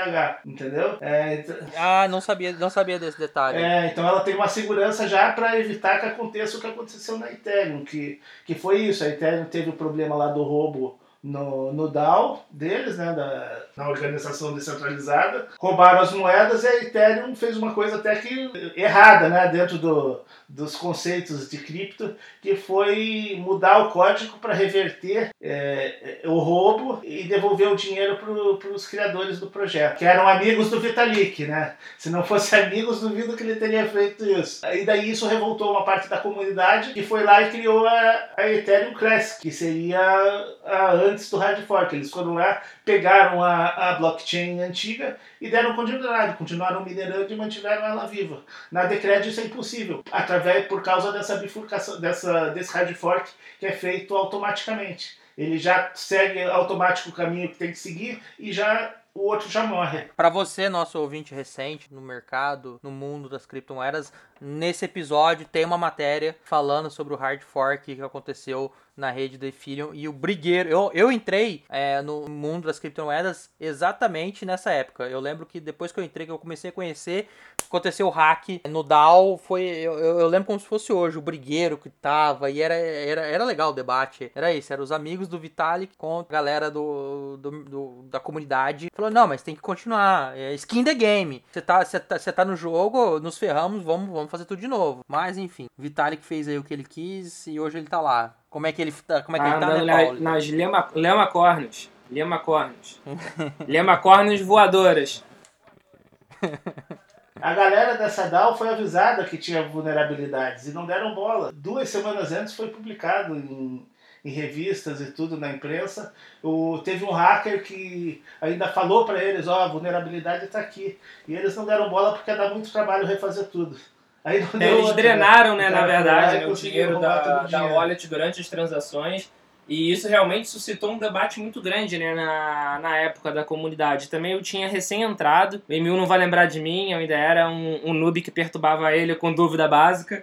entendeu? É, ah, não sabia, não sabia desse detalhe. É, então ela tem uma segurança já para evitar que aconteça o que aconteceu na Ethereum, que, que foi isso, a Ethereum teve o problema lá do roubo no, no DAO deles, né, da, na organização descentralizada, roubaram as moedas e a Ethereum fez uma coisa até que errada né, dentro do, dos conceitos de cripto, que foi mudar o código para reverter é, o roubo e devolver o dinheiro para os criadores do projeto, que eram amigos do Vitalik. Né? Se não fosse amigos, duvido que ele teria feito isso. E daí isso revoltou uma parte da comunidade que foi lá e criou a, a Ethereum Classic, que seria a, antes do hard fork. Eles foram lá, pegaram a, a blockchain antiga e deram continuidade, continuaram minerando e mantiveram ela viva. Na Decred isso é impossível, através por causa dessa bifurcação, dessa, desse hard fork que é feito automaticamente. Ele já segue automático o caminho que tem que seguir e já o outro já morre. Para você, nosso ouvinte recente no mercado, no mundo das criptomoedas, nesse episódio tem uma matéria falando sobre o hard fork que aconteceu na rede do Ethereum e o brigueiro. Eu, eu entrei é, no mundo das criptomoedas exatamente nessa época. Eu lembro que depois que eu entrei, que eu comecei a conhecer, aconteceu o hack no DAO. Foi, eu, eu lembro como se fosse hoje, o brigueiro que tava. E era, era, era legal o debate. Era isso, eram os amigos do Vitalik com a galera do, do, do da comunidade. Falou, não, mas tem que continuar. É skin the game. Você tá, tá, tá no jogo, nos ferramos, vamos, vamos fazer tudo de novo. Mas enfim, Vitalik fez aí o que ele quis e hoje ele tá lá. Como é que ele, tá, como é que ah, ele tá, né, Paulo? nas lema, lema cornos. Lema Cornos. Lema Cornos voadoras. A galera dessa DAO foi avisada que tinha vulnerabilidades e não deram bola. Duas semanas antes foi publicado em, em revistas e tudo na imprensa. O, teve um hacker que ainda falou para eles: Ó, oh, a vulnerabilidade está aqui. E eles não deram bola porque dá muito trabalho refazer tudo. Aí não é, eles drenaram, né, na verdade, né, o dinheiro da, da wallet durante as transações e isso realmente suscitou um debate muito grande né, na, na época da comunidade. Também eu tinha recém-entrado, o Emil não vai lembrar de mim, eu ainda era um, um noob que perturbava ele com dúvida básica.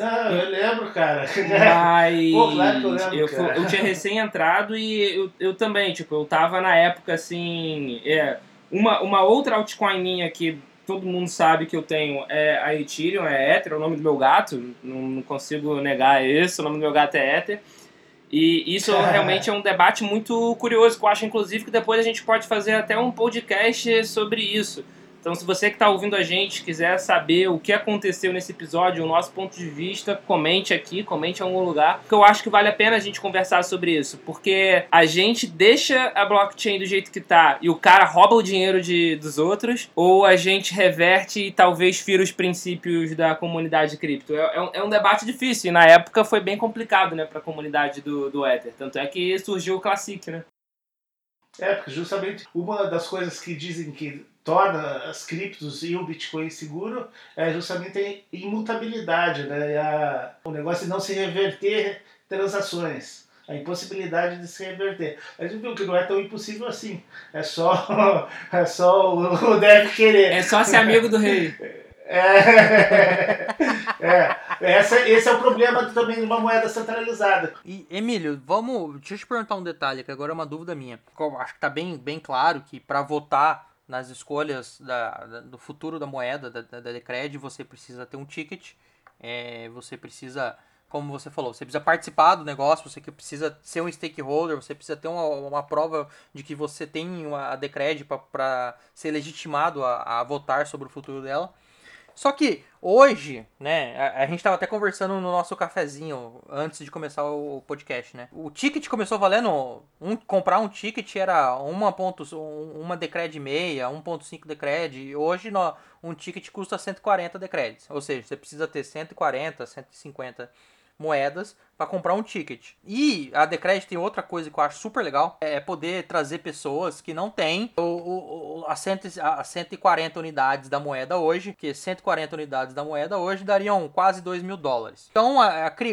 Ah, eu lembro, cara. Mas Pô, claro que eu, lembro, eu, cara. eu tinha recém-entrado e eu, eu também, tipo, eu tava na época assim. É, uma, uma outra altcoin minha que todo mundo sabe que eu tenho é a Ethereum, é Ether, é o nome do meu gato, não, não consigo negar isso, o nome do meu gato é Ether. E isso realmente é um debate muito curioso, que eu acho, inclusive, que depois a gente pode fazer até um podcast sobre isso. Então, se você que está ouvindo a gente quiser saber o que aconteceu nesse episódio, o nosso ponto de vista, comente aqui, comente em algum lugar, porque eu acho que vale a pena a gente conversar sobre isso, porque a gente deixa a blockchain do jeito que tá e o cara rouba o dinheiro de, dos outros, ou a gente reverte e talvez fira os princípios da comunidade cripto. É, é, um, é um, debate difícil e na época foi bem complicado, né, para a comunidade do, do Ether. Tanto é que surgiu o Classic, né? É, porque justamente uma das coisas que dizem que torna as criptos e o Bitcoin seguro é justamente a imutabilidade, né? A, o negócio de não se reverter transações. A impossibilidade de se reverter. A gente viu que não é tão impossível assim. É só, é só o deve querer. É só ser amigo do rei. É, é, essa, esse é o problema também de uma moeda centralizada. E, Emílio, vamos. Deixa eu te perguntar um detalhe, que agora é uma dúvida minha. Eu acho que está bem, bem claro que para votar nas escolhas da, da, do futuro da moeda, da, da, Decred, você precisa ter um ticket, é, você precisa, como você falou, você precisa participar do negócio, você precisa ser um stakeholder, você precisa ter uma, uma prova de que você tem uma, a Decred para ser legitimado a, a votar sobre o futuro dela. Só que hoje, né, a, a gente estava até conversando no nosso cafezinho antes de começar o podcast, né? O ticket começou valendo um, comprar um ticket era uma ponto, uma decred meia, 1.5 decred. Hoje no, um ticket custa 140 decreds, ou seja, você precisa ter 140, 150 moedas para comprar um ticket. E a Decred tem outra coisa que eu acho super legal, é poder trazer pessoas que não têm o, o, a, cento, a 140 unidades da moeda hoje, que 140 unidades da moeda hoje dariam quase 2 mil dólares. Então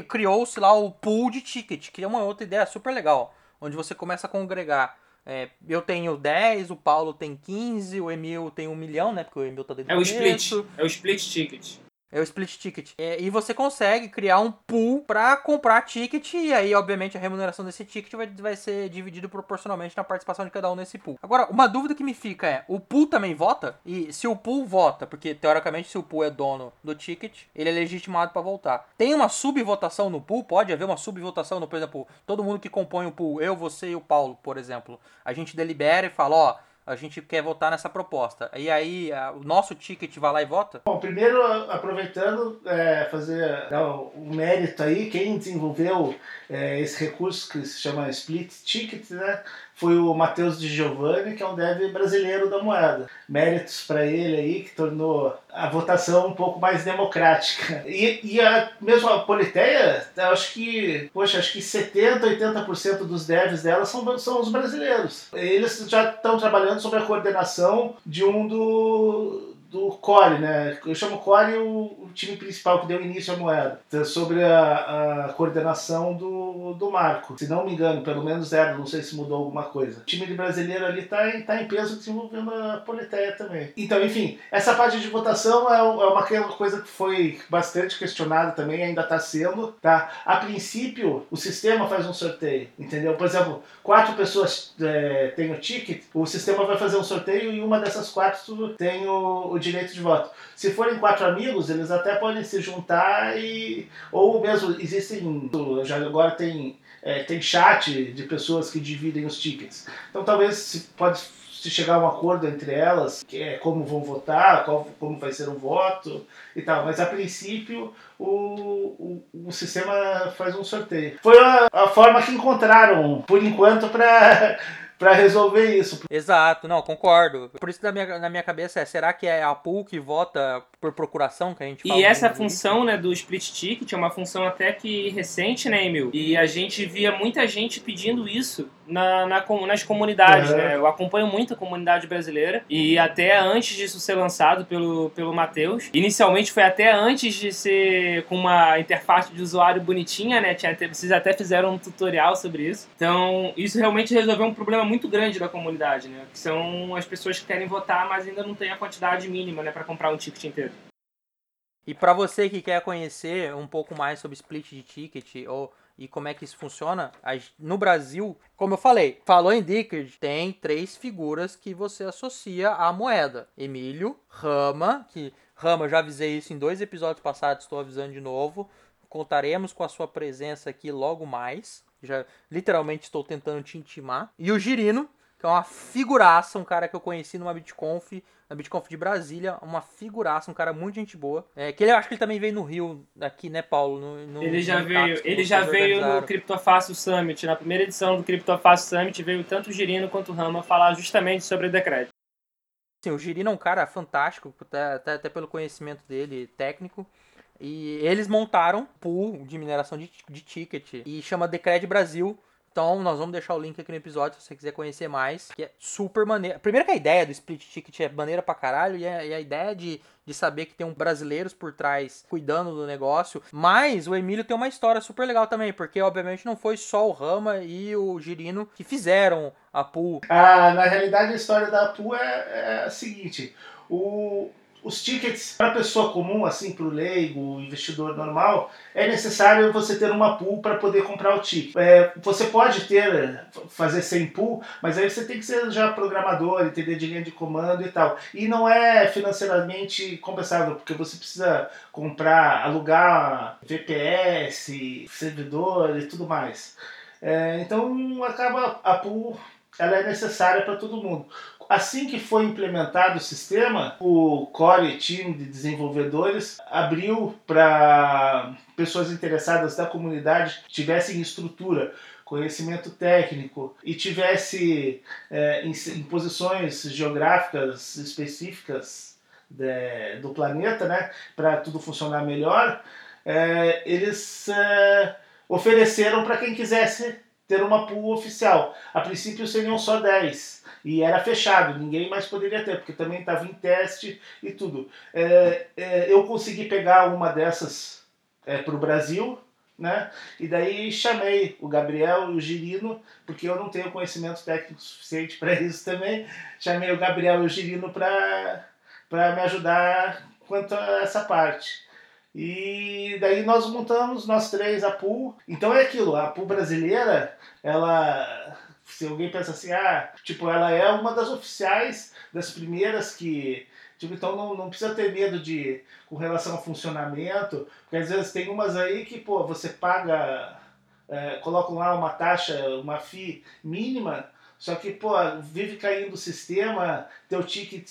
criou-se lá o pool de ticket, que é uma outra ideia super legal, onde você começa a congregar é, eu tenho 10, o Paulo tem 15, o Emil tem 1 milhão, né? Porque o Emil tá dentro É o split. É o split ticket. É o split ticket. É, e você consegue criar um pool para comprar ticket e aí, obviamente, a remuneração desse ticket vai, vai ser dividido proporcionalmente na participação de cada um nesse pool. Agora, uma dúvida que me fica é, o pool também vota? E se o pool vota, porque teoricamente se o pool é dono do ticket, ele é legitimado para voltar. Tem uma subvotação no pool? Pode haver uma subvotação no, por exemplo, todo mundo que compõe o pool, eu, você e o Paulo, por exemplo. A gente delibera e fala, ó, a gente quer votar nessa proposta. E aí a, o nosso ticket vai lá e vota? Bom, primeiro aproveitando, é, fazer o mérito aí, quem desenvolveu é, esse recurso que se chama Split Ticket, né? Foi o Matheus de Giovanni, que é um dev brasileiro da moeda. Méritos para ele aí, que tornou a votação um pouco mais democrática. E, e a, mesmo a Politeia, acho que, poxa, acho que 70, 80% dos devs dela são, são os brasileiros. Eles já estão trabalhando sobre a coordenação de um do do Core, né? Eu chamo Core o, o, time principal que deu início à moeda, então, sobre a, a, coordenação do, do marco. Se não me engano, pelo menos era, não sei se mudou alguma coisa. O time brasileiro ali está em, tá em peso desenvolvendo a Politeia também. Então, enfim, essa parte de votação é, é uma coisa que foi bastante questionada também, ainda está sendo, tá? A princípio, o sistema faz um sorteio, entendeu? Por exemplo, quatro pessoas é, têm o ticket, o sistema vai fazer um sorteio e uma dessas quatro tem o, o direito de voto. Se forem quatro amigos, eles até podem se juntar e. Ou mesmo existem. Já agora tem, é, tem chat de pessoas que dividem os tickets. Então talvez se pode se chegar a um acordo entre elas, que é como vão votar, qual, como vai ser o voto e tal. Mas a princípio o, o, o sistema faz um sorteio. Foi a, a forma que encontraram, por enquanto, para para resolver isso. Exato, não, concordo. Por isso na minha, na minha cabeça é, será que é a pool que vota por procuração que a gente fala? E essa função, né, do split ticket é uma função até que recente, né, Emil? E a gente via muita gente pedindo isso na, na nas comunidades, uhum. né? Eu acompanho muito a comunidade brasileira e até antes disso ser lançado pelo, pelo Matheus. Inicialmente foi até antes de ser com uma interface de usuário bonitinha, né? Tinha, vocês até fizeram um tutorial sobre isso. Então, isso realmente resolveu um problema muito grande da comunidade, né? Que são as pessoas que querem votar, mas ainda não tem a quantidade mínima, né, para comprar um ticket inteiro. E para você que quer conhecer um pouco mais sobre split de ticket ou e como é que isso funciona, no Brasil, como eu falei, falou em Dickard, tem três figuras que você associa à moeda. Emílio, Rama, que Rama, já avisei isso em dois episódios passados, estou avisando de novo. Contaremos com a sua presença aqui logo mais. Já literalmente estou tentando te intimar. E o Girino, que é uma figuraça, um cara que eu conheci numa BitConf, na BitConf de Brasília, uma figuraça, um cara muito gente boa. É, que ele, eu acho que ele também veio no Rio, aqui, né, Paulo? No, no, ele já veio, ele já veio no Criptofácil Summit, na primeira edição do Criptofácil Summit, veio tanto o Girino quanto o Rama falar justamente sobre o decreto. Sim, o Girino é um cara fantástico, até, até, pelo conhecimento dele técnico. E eles montaram um pool de mineração de, de ticket e chama Decred Brasil então, nós vamos deixar o link aqui no episódio se você quiser conhecer mais, que é super maneiro. Primeiro que a ideia do split ticket é maneira pra caralho, e a, e a ideia de, de saber que tem um brasileiros por trás cuidando do negócio. Mas o Emílio tem uma história super legal também, porque obviamente não foi só o Rama e o Girino que fizeram a pool. Ah, na realidade a história da pool é, é a seguinte. O, os tickets para pessoa comum, assim, para o leigo, investidor normal, é necessário você ter uma pool para poder comprar o ticket. É, você pode ter, fazer sem pool, mas aí você tem que ser já programador, entender de linha de comando e tal. E não é financeiramente compensável, porque você precisa comprar, alugar VPS, servidor e tudo mais. É, então acaba a pool ela é necessária para todo mundo. Assim que foi implementado o sistema, o Core Team de desenvolvedores abriu para pessoas interessadas da comunidade que tivessem estrutura, conhecimento técnico e tivesse é, em, em, posições geográficas específicas de, do planeta, né, para tudo funcionar melhor, é, eles é, ofereceram para quem quisesse ter uma pool oficial. A princípio seriam só 10 e era fechado, ninguém mais poderia ter, porque também estava em teste e tudo. É, é, eu consegui pegar uma dessas é, para o Brasil, né? E daí chamei o Gabriel e o Girino, porque eu não tenho conhecimento técnico suficiente para isso também. Chamei o Gabriel e o Girino para me ajudar quanto a essa parte. E daí nós montamos, nós três, a pool. Então é aquilo, a pool brasileira, ela se alguém pensa assim, ah, tipo, ela é uma das oficiais, das primeiras que. Tipo, então não, não precisa ter medo de. com relação ao funcionamento, porque às vezes tem umas aí que, pô, você paga. É, colocam lá uma taxa, uma FII mínima, só que, pô, vive caindo o sistema, teu ticket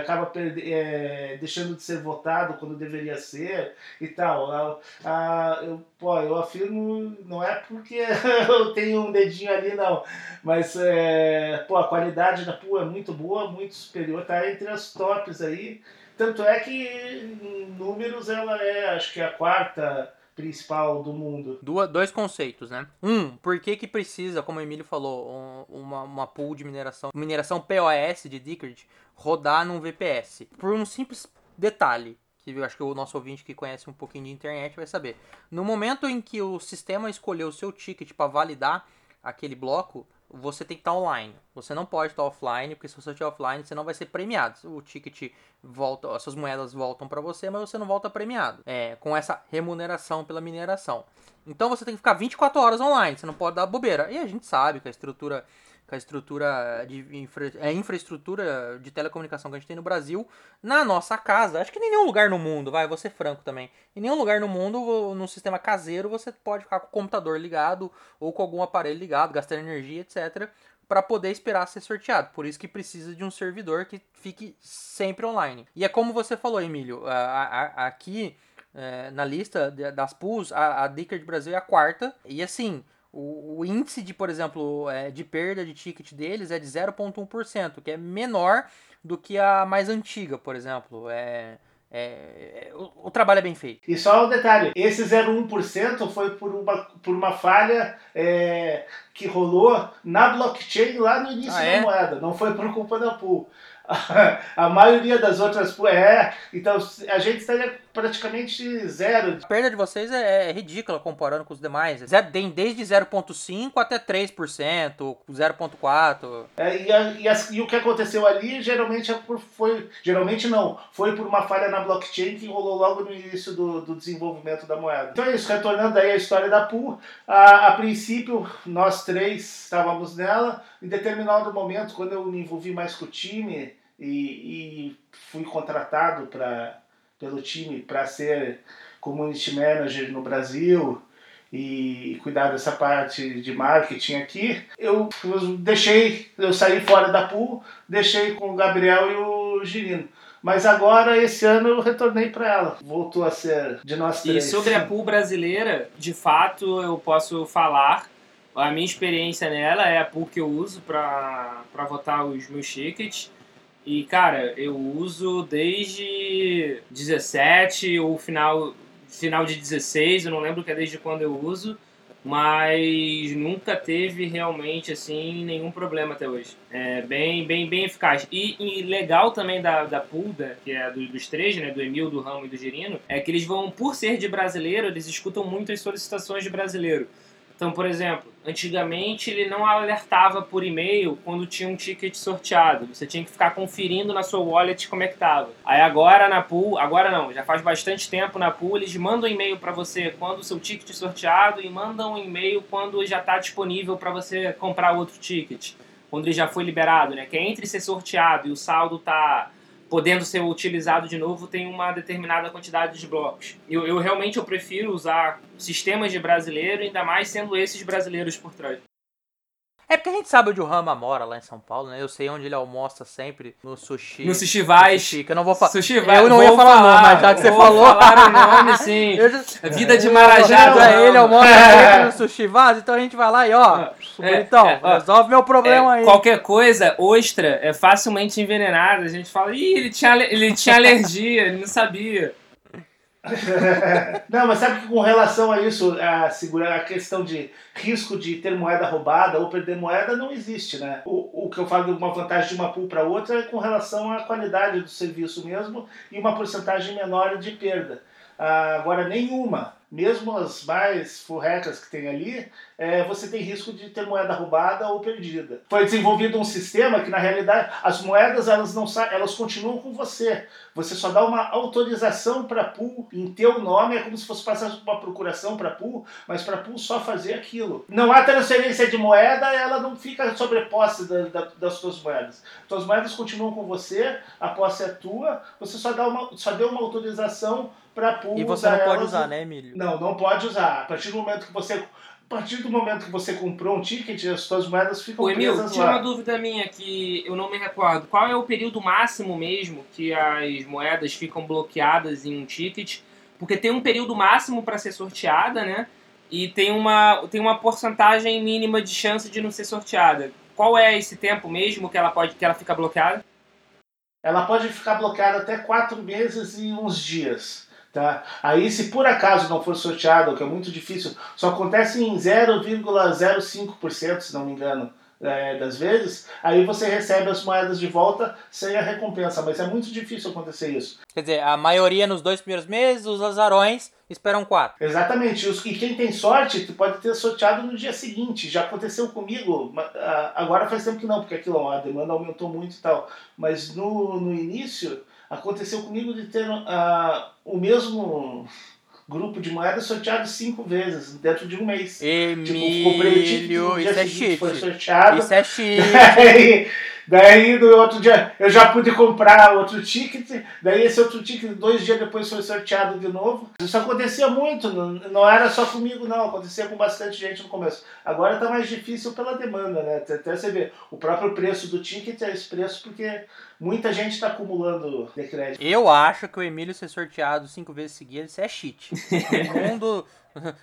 acaba é, deixando de ser votado quando deveria ser e tal. A, a, eu, pô, eu afirmo, não é porque eu tenho um dedinho ali, não. Mas, é, pô, a qualidade da PUA é muito boa, muito superior, tá entre as tops aí. Tanto é que em números ela é, acho que é a quarta principal do mundo. Dois conceitos, né? Um, por que que precisa, como o Emílio falou, um, uma, uma pool de mineração, mineração POS de Dickard, rodar num VPS? Por um simples detalhe, que eu acho que o nosso ouvinte que conhece um pouquinho de internet vai saber. No momento em que o sistema escolheu o seu ticket para validar aquele bloco, você tem que estar online. Você não pode estar offline, porque se você estiver offline, você não vai ser premiado. O ticket volta, as suas moedas voltam para você, mas você não volta premiado. É, com essa remuneração pela mineração. Então você tem que ficar 24 horas online, você não pode dar bobeira. E a gente sabe que a estrutura com a estrutura de infra, a infraestrutura de telecomunicação que a gente tem no Brasil, na nossa casa, acho que em nenhum lugar no mundo, vai, vou ser franco também, em nenhum lugar no mundo, no sistema caseiro, você pode ficar com o computador ligado ou com algum aparelho ligado, gastando energia, etc, para poder esperar ser sorteado. Por isso que precisa de um servidor que fique sempre online. E é como você falou, Emílio, aqui é, na lista das pools, a, a Dicker de Brasil é a quarta, e assim, o, o índice de, por exemplo, é, de perda de ticket deles é de 0,1%, que é menor do que a mais antiga, por exemplo. É, é, o, o, trabalho é bem feito. E só um detalhe: esse 0,1% foi por uma, por uma falha é, que rolou na blockchain lá no início ah, da é? moeda, não foi por culpa da pool. A, maioria das outras é, então a gente estaria praticamente zero. A perda de vocês é, é ridícula comparando com os demais. Tem desde 0,5% até 3%, 0,4%. É, e, a, e, e, o que aconteceu ali geralmente é por, foi. Geralmente não. Foi por uma falha na blockchain que rolou logo no início do, do desenvolvimento da moeda. Então é isso, retornando aí a história da pool. A, a princípio, nós três estávamos nela. Em determinado momento, quando eu me envolvi mais com o time e, e fui contratado pra, pelo time para ser community manager no Brasil e cuidar dessa parte de marketing aqui, eu, eu deixei, eu saí fora da pool, deixei com o Gabriel e o Girino. Mas agora, esse ano, eu retornei para ela. Voltou a ser de nós três. E sobre a pool brasileira, de fato, eu posso falar. A minha experiência nela é a pool que eu uso para votar os meus tickets. E, cara, eu uso desde 17 ou final, final de 16, eu não lembro que é desde quando eu uso, mas nunca teve realmente, assim, nenhum problema até hoje. É bem, bem, bem eficaz. E, e legal também da, da Pulda, que é do, dos três, né, do Emil, do Ramo e do Girino, é que eles vão, por ser de brasileiro, eles escutam muito as solicitações de brasileiro. Então, por exemplo, antigamente ele não alertava por e-mail quando tinha um ticket sorteado. Você tinha que ficar conferindo na sua wallet como é que tava. Aí agora na pool, agora não, já faz bastante tempo na pool, eles mandam um e-mail para você quando o seu ticket é sorteado e mandam um e-mail quando já está disponível para você comprar outro ticket. Quando ele já foi liberado, né? Que é entre ser sorteado e o saldo tá podendo ser utilizado de novo, tem uma determinada quantidade de blocos. Eu, eu realmente eu prefiro usar sistemas de brasileiro, ainda mais sendo esses brasileiros por trás. É porque a gente sabe onde o Rama mora lá em São Paulo, né? Eu sei onde ele almoça sempre no sushi. No Sushi Vai. que eu não vou falar. Sushi Vai. Eu não ia falar, falar mas já que você falou. falar o nome, sim. Já... Vida de Marajá. É, ele almoça sempre no Sushi Vai, então a gente vai lá e ó, é, bonitão, é, ó, resolve meu problema é, aí. Qualquer coisa, ostra é facilmente envenenada. A gente fala, ih, ele tinha, ele tinha alergia, ele não sabia. não, mas sabe que com relação a isso, a, segurar, a questão de risco de ter moeda roubada ou perder moeda não existe, né? O, o que eu falo de uma vantagem de uma pool para outra é com relação à qualidade do serviço mesmo e uma porcentagem menor de perda. Ah, agora, nenhuma mesmo as mais furrecas que tem ali, é, você tem risco de ter moeda roubada ou perdida. Foi desenvolvido um sistema que, na realidade, as moedas elas não elas continuam com você. Você só dá uma autorização para pool em teu nome, é como se fosse passar uma procuração para pool, mas para pool só fazer aquilo. Não há transferência de moeda, ela não fica sobreposta da, da, das suas moedas. Suas moedas continuam com você, a posse é tua, você só, dá uma, só deu uma autorização para pool. E você não pode usar, né, Emílio? Não, não pode usar. A partir do momento que você a partir do momento que você comprou um ticket, as suas moedas ficam Ô, Emil, presas tinha uma dúvida minha que eu não me recordo. Qual é o período máximo mesmo que as moedas ficam bloqueadas em um ticket? Porque tem um período máximo para ser sorteada, né? E tem uma, tem uma porcentagem mínima de chance de não ser sorteada. Qual é esse tempo mesmo que ela pode que ela fica bloqueada? Ela pode ficar bloqueada até quatro meses e uns dias. Tá? Aí, se por acaso não for sorteado, o que é muito difícil, só acontece em 0,05%, se não me engano, é, das vezes, aí você recebe as moedas de volta sem a recompensa. Mas é muito difícil acontecer isso. Quer dizer, a maioria nos dois primeiros meses, os azarões esperam quatro. Exatamente. E quem tem sorte, pode ter sorteado no dia seguinte. Já aconteceu comigo, agora faz tempo que não, porque aquilo, a demanda aumentou muito e tal. Mas no, no início Aconteceu comigo de ter uh, o mesmo grupo de moedas sorteado cinco vezes dentro de um mês. Emílio, tipo, comprei o ticket, isso é. Foi sorteado. Isso é cheat. Daí, daí no outro dia eu já pude comprar outro ticket. Daí esse outro ticket, dois dias depois, foi sorteado de novo. Isso acontecia muito, não, não era só comigo, não. Acontecia com bastante gente no começo. Agora está mais difícil pela demanda, né? Até você ver, o próprio preço do ticket é esse preço porque muita gente está acumulando de crédito. Eu acho que o Emílio ser sorteado cinco vezes seguidas, isso é cheat. no mundo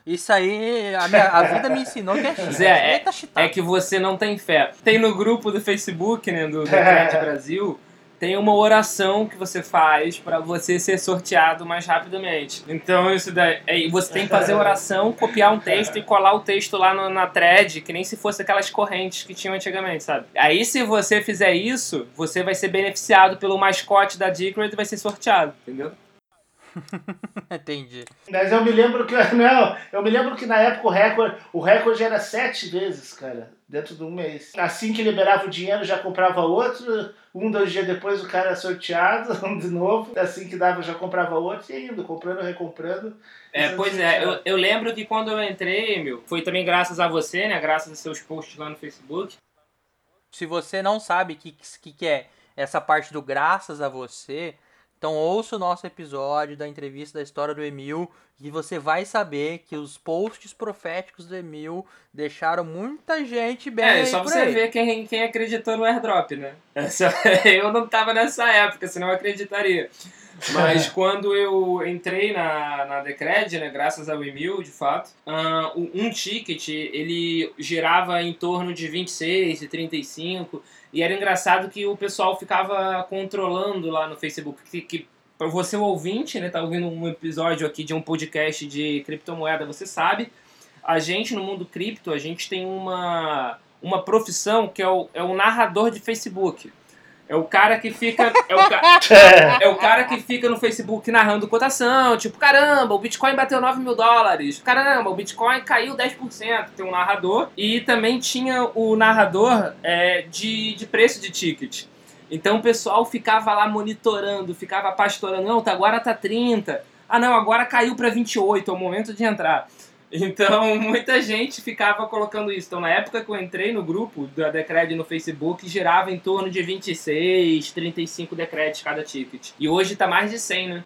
Isso aí, a, minha, a vida me ensinou que é cheatado. Zé, é, é que você não tem fé. Tem no grupo do Facebook, né, do Decred Brasil, tem uma oração que você faz pra você ser sorteado mais rapidamente. Então isso daí, é, você tem que fazer a oração, copiar um texto e colar o texto lá no- na thread, que nem se fosse aquelas correntes que tinham antigamente, sabe? Aí se você fizer isso, você vai ser beneficiado pelo mascote da Decred e vai ser sorteado, entendeu? Entendi. Mas eu me lembro que. Não, eu me lembro que na época o recorde, o recorde era sete vezes, cara, dentro de um mês. Assim que liberava o dinheiro, já comprava outro. Um, dois dias depois o cara era sorteado de novo. Assim que dava, já comprava outro e indo, comprando, recomprando. É, pois sim, é, eu, eu lembro que quando eu entrei, meu, foi também graças a você, né? Graças aos seus posts lá no Facebook. Se você não sabe o que, que, que é essa parte do graças a você, então ouça o nosso episódio da entrevista da história do Emil e você vai saber que os posts proféticos do Emil deixaram muita gente bem É, só você aí. ver quem, quem acreditou no airdrop, né? É Eu não tava nessa época, senão eu acreditaria. Mas quando eu entrei na, na Decred, né, graças ao Emil, de fato, ah, um ticket, ele girava em torno de 26 e 35, e era engraçado que o pessoal ficava controlando lá no Facebook, que, que para você o ouvinte, né, tá ouvindo um episódio aqui de um podcast de criptomoeda, você sabe, a gente no mundo cripto, a gente tem uma, uma profissão que é o, é o narrador de Facebook. É o cara que fica. É o, ca- é o cara que fica no Facebook narrando cotação, tipo, caramba, o Bitcoin bateu 9 mil dólares, caramba, o Bitcoin caiu 10%. Tem um narrador. E também tinha o narrador é, de, de preço de ticket. Então o pessoal ficava lá monitorando, ficava pastorando, não, tá, agora tá 30. Ah não, agora caiu para 28, é o momento de entrar. Então, muita gente ficava colocando isso. Então, na época que eu entrei no grupo da Decred no Facebook, girava em torno de 26, 35 Decreds cada ticket. E hoje tá mais de 100, né?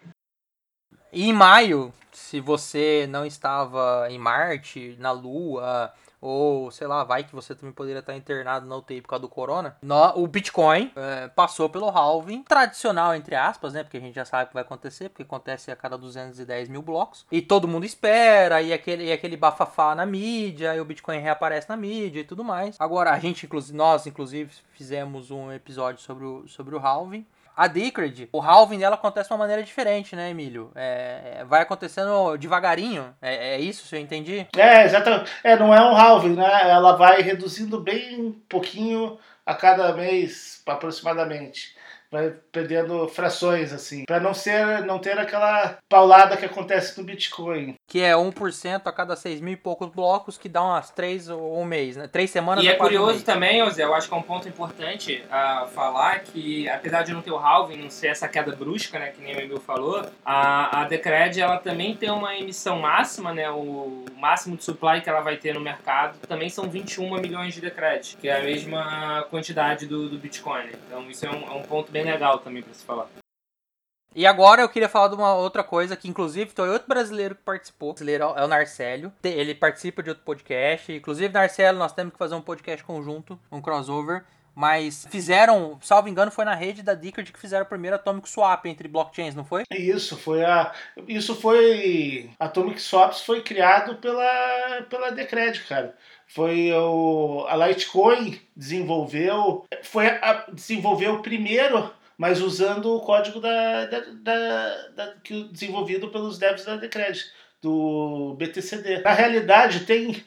E em maio, se você não estava em Marte, na Lua, ou sei lá, vai que você também poderia estar internado na UTI por causa do corona, no- o Bitcoin é, passou pelo halving, tradicional entre aspas, né? Porque a gente já sabe o que vai acontecer, porque acontece a cada 210 mil blocos. E todo mundo espera, e aquele, e aquele bafafá na mídia, e o Bitcoin reaparece na mídia e tudo mais. Agora, a gente, inclusive, nós, inclusive, fizemos um episódio sobre o, sobre o halving. A Decred, o halving dela acontece de uma maneira diferente, né, Emílio? É, vai acontecendo devagarinho. É, é isso, se eu entendi? É, exatamente. É, não é um halving, né? Ela vai reduzindo bem pouquinho a cada mês, aproximadamente. Vai perdendo frações, assim. Pra não ser, não ter aquela paulada que acontece no Bitcoin. Que é 1% a cada 6 mil e poucos blocos, que dá umas 3 ou um mês, né? 3 semanas E é um curioso mês. também, Zé, eu acho que é um ponto importante a falar que, apesar de não ter o halving, não ser essa queda brusca, né, que nem o Emil falou, a, a Decred, ela também tem uma emissão máxima, né, o máximo de supply que ela vai ter no mercado, também são 21 milhões de Decred, que é a mesma quantidade do, do Bitcoin. Então isso é um, é um ponto bem legal também para se falar. E agora eu queria falar de uma outra coisa que, inclusive, foi outro brasileiro que participou. O brasileiro é o Narcélio. Te- Ele participa de outro podcast. Inclusive, Narcélio, nós temos que fazer um podcast conjunto, um crossover. Mas fizeram, salvo engano, foi na rede da Decred que fizeram o primeiro Atomic Swap entre blockchains, não foi? Isso foi a. Isso foi. Atomic Swaps foi criado pela, pela Decred, cara. Foi o. A Litecoin desenvolveu. Foi a, desenvolveu primeiro, mas usando o código da, da, da, da- que, desenvolvido pelos devs da Decred, do BTCD. Na realidade, tem.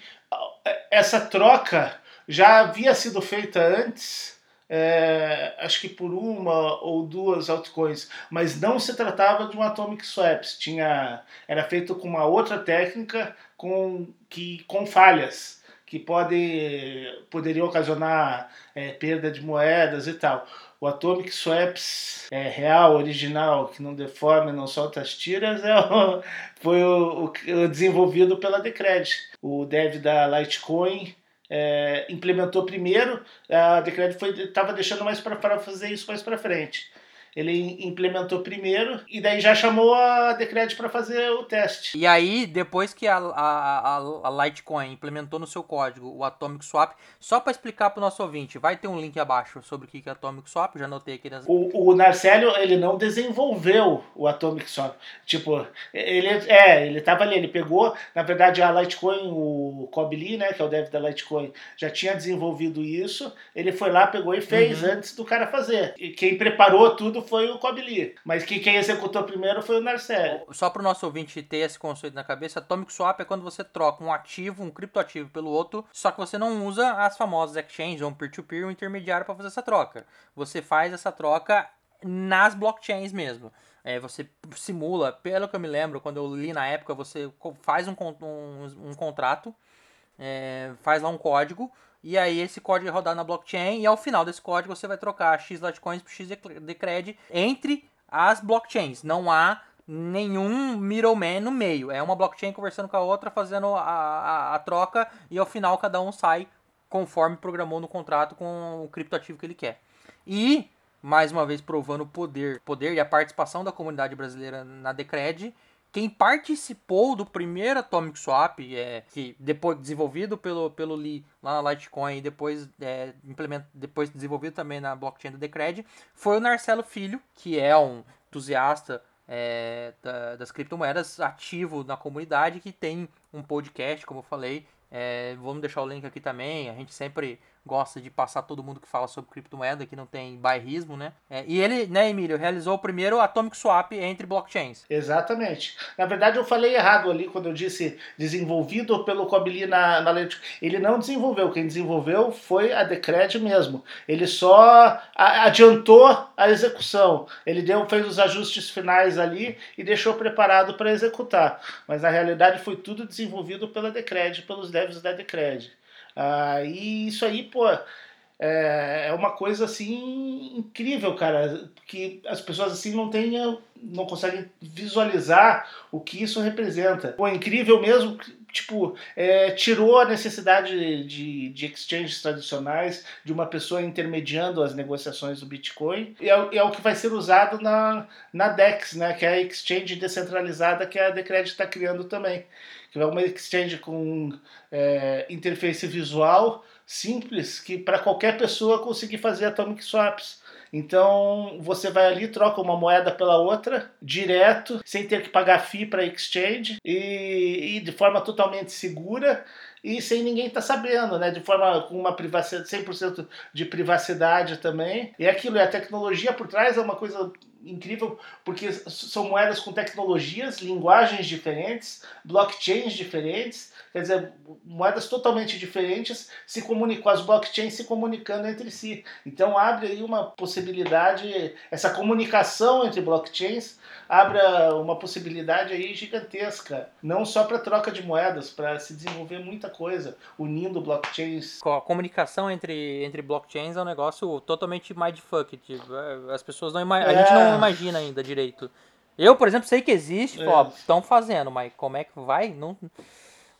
Essa troca já havia sido feita antes. é, acho que por uma ou duas altcoins, mas não se tratava de um atomic swaps. Tinha, era feito com uma outra técnica com, que, com falhas que pode, poderiam ocasionar é, perda de moedas e tal. O Atomic Swaps é, real, original, que não deforma e não solta as tiras, é o- foi o, o- desenvolvido pela Decred. O dev da Litecoin é, implementou primeiro, a Decred estava deixando mais para fazer isso mais para frente. Ele implementou primeiro e daí já chamou a Decred para fazer o teste. E aí, depois que a, a, a, Litecoin implementou no seu código o Atomic Swap, só para explicar para o nosso ouvinte, vai ter um link abaixo sobre o que é Atomic Swap, já anotei aqui nas... O, o Narcélio, ele não desenvolveu o Atomic Swap. Tipo, ele é, ele tava ali, ele pegou, na verdade a Litecoin, o Lee, né, que é o dev da Litecoin, já tinha desenvolvido isso, ele foi lá, pegou e fez uhum. antes do cara fazer. E quem preparou tudo foi o Lee. Mas que quem executou primeiro foi o Narcélio. Só para o nosso ouvinte ter esse conceito na cabeça, Atomic Swap é quando você troca um ativo, um criptoativo pelo outro, só que você não usa as famosas exchanges ou um peer-to-peer, um intermediário para fazer essa troca. Você faz essa troca nas blockchains mesmo. É, você simula, pelo que eu me lembro, quando eu li na época, você faz um, um, um contrato, é, faz lá um código, e aí esse código é rodado na blockchain e ao final desse código você vai trocar X Litecoins por X Decred entre as blockchains. Não há nenhum middleman no meio. É uma blockchain conversando com a outra, fazendo a, a, a troca e ao final cada um sai conforme programou no contrato com o criptoativo que ele quer. E, mais uma vez, provando o poder, poder e a participação da comunidade brasileira na Decred quem participou do primeiro Atomic Swap, é, que depois desenvolvido pelo, pelo Lee lá na Litecoin e depois, é, implement, depois desenvolvido também na blockchain do Decred, foi o Narcelo Filho, que é um entusiasta é, da, das criptomoedas, ativo na comunidade, que tem um podcast, como eu falei. É, vamos deixar o link aqui também. A gente sempre gosta de passar todo mundo que fala sobre criptomoeda, que não tem bairrismo, né? É, e ele, né, Emílio, realizou o primeiro Atomic Swap entre blockchains. Exatamente. Na verdade, eu falei errado ali quando eu disse desenvolvido pelo Kobili na, na Ele não desenvolveu, quem desenvolveu foi a Decred mesmo. Ele só adiantou a execução. Ele deu, fez os ajustes finais ali e deixou preparado para executar. Mas na realidade foi tudo desenvolvido pela Decred, pelos devs da Decred. Ah, e isso aí, pô, é, é uma coisa assim incrível, cara, que as pessoas assim não tenham, não conseguem visualizar o que isso representa. Pô, é incrível mesmo, tipo, é, tirou a necessidade de, de exchanges tradicionais, de uma pessoa intermediando as negociações do Bitcoin, e é, é o que vai ser usado na, na DEX, né, que é a exchange descentralizada que a Decred está criando também que é uma exchange com é, interface visual simples, que para qualquer pessoa conseguir fazer atomic swaps. Então você vai ali, troca uma moeda pela outra, direto, sem ter que pagar FII para exchange e, e, de forma totalmente segura e sem ninguém estar tá sabendo, né? De forma com uma privacidade, 100% de privacidade também. E aquilo, e a tecnologia por trás é uma coisa incrível porque são moedas com tecnologias, linguagens diferentes, blockchains diferentes, quer dizer, moedas totalmente diferentes se comunicam, as blockchains se comunicando entre si. Então abre aí uma possibilidade, essa comunicação entre blockchains abre uma possibilidade aí gigantesca, não só para troca de moedas, para se desenvolver muita coisa, unindo blockchains. A comunicação entre, entre blockchains é um negócio totalmente mindfuck, tipo, é, as pessoas não a gente não é. imagina ainda direito. Eu, por exemplo, sei que existe, estão é. fazendo, mas como é que vai? Não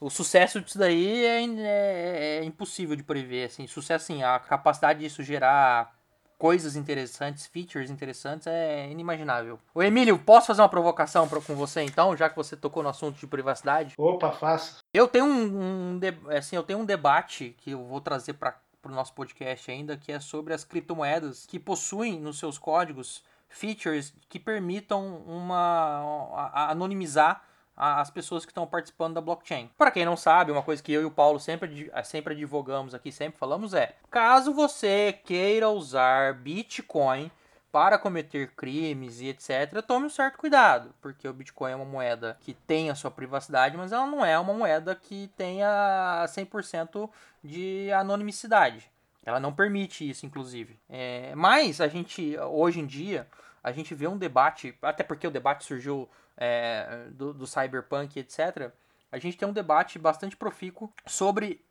o sucesso disso daí é, é, é, impossível de prever. Assim, sucesso, assim, a capacidade disso gerar coisas interessantes, features interessantes, é inimaginável. O Emílio, posso fazer uma provocação pra, com você então, já que você tocou no assunto de privacidade? Opa, faça. Eu tenho um, um assim, eu tenho um debate que eu vou trazer para o no nosso podcast ainda, que é sobre as criptomoedas que possuem nos seus códigos features que permitam uma a, a anonimizar as pessoas que estão participando da blockchain. Para quem não sabe, uma coisa que eu e o Paulo sempre, sempre advogamos aqui, sempre falamos é: caso você queira usar Bitcoin para cometer crimes e etc., tome um certo cuidado, porque o Bitcoin é uma moeda que tem a sua privacidade, mas ela não é uma moeda que tenha 100% de anonimicidade. Ela não permite isso, inclusive. É, mas a gente, hoje em dia, a gente vê um debate, até porque o debate surgiu é, do, do cyberpunk, etc., a gente tem um debate bastante profícuo sobre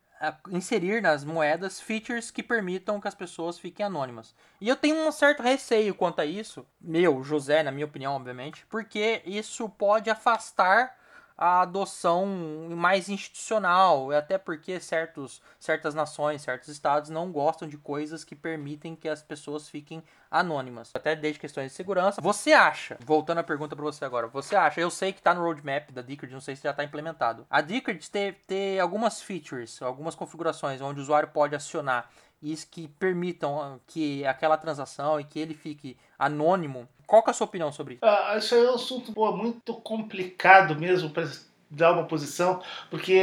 inserir nas moedas features que permitam que as pessoas fiquem anônimas. E eu tenho um certo receio quanto a isso, meu, José, na minha opinião, obviamente, porque isso pode afastar a adoção mais institucional, até porque certos, certas nações, certos estados não gostam de coisas que permitem que as pessoas fiquem anônimas, até desde questões de segurança. Você acha, voltando à pergunta para você agora, você acha, eu sei que está no roadmap da Decred, não sei se já está implementado, a Decred ter, ter algumas features, algumas configurações onde o usuário pode acionar isso que permitam ah, que aquela transação e que ele fique anônimo. Qual é a sua opinião sobre isso? Ah, isso é um assunto pô, muito complicado mesmo para dar uma posição, porque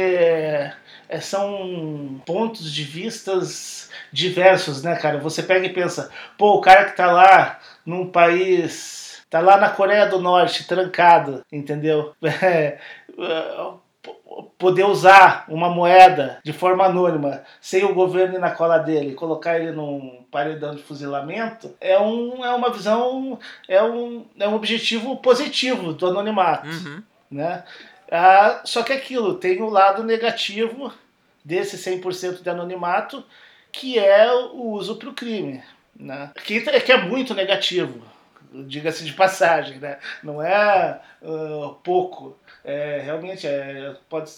é, são pontos de vistas diversos, né, cara? Você pega e pensa, pô, o cara que tá lá num país, tá lá na Coreia do Norte, trancado, entendeu? É, poder usar uma moeda de forma anônima sem o governo ir na cola dele colocar ele num paredão de fuzilamento é, um, é uma visão, é um, é um objetivo positivo do anonimato. Uhum. Né? Ah, só que aquilo tem o um lado negativo desse 100% de anonimato, que é o uso para o crime. Né? Que, que é muito negativo diga-se de passagem, né? Não é uh, pouco. É, realmente é, pode,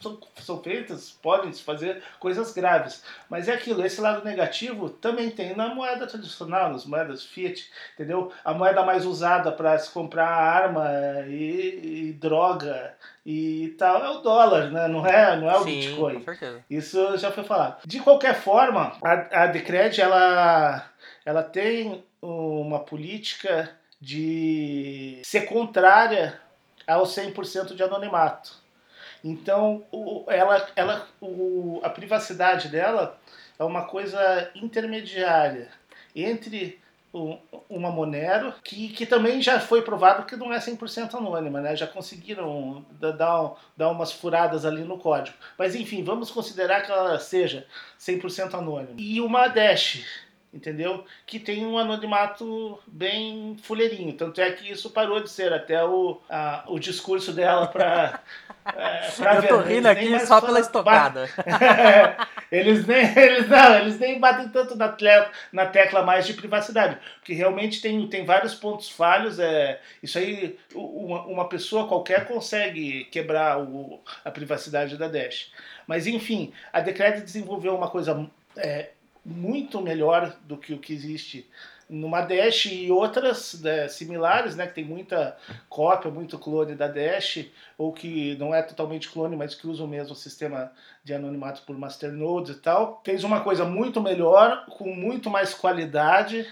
são, são feitas, podem se fazer coisas graves. Mas é aquilo, esse lado negativo também tem na moeda tradicional, nas moedas fiat, entendeu? A moeda mais usada para se comprar arma e, e, droga e tal é o dólar, né? Não é, não é o Sim, Bitcoin. Com certeza. Isso já foi falado. De qualquer forma, a, a Decred, ela, ela tem uma política de ser contrária ao 100% de anonimato. Então, o, ela, ela, o, a privacidade dela é uma coisa intermediária entre uma Monero, que, que também já foi provado que não é 100% anônima, né? já conseguiram dar, dar umas furadas ali no código. Mas enfim, vamos considerar que ela seja 100% anônima. E uma Dash, entendeu? Que tem um anonimato bem fuleirinho. Tanto é que isso parou de ser até o, a, o discurso dela para. É, Eu tô rindo aqui só pela estocada. eles, nem, eles, não, eles nem batem tanto na, tecla, na tecla mais de privacidade, porque realmente tem, tem vários pontos falhos. É, isso aí, uma, uma pessoa qualquer consegue quebrar o, a privacidade da Dash. Mas enfim, a Decred desenvolveu uma coisa é, muito melhor do que o que existe numa Dash e outras né, similares, né, que tem muita cópia, muito clone da Dash, ou que não é totalmente clone, mas que usa o mesmo sistema de anonimato por masternodes e tal. Fez uma coisa muito melhor, com muito mais qualidade,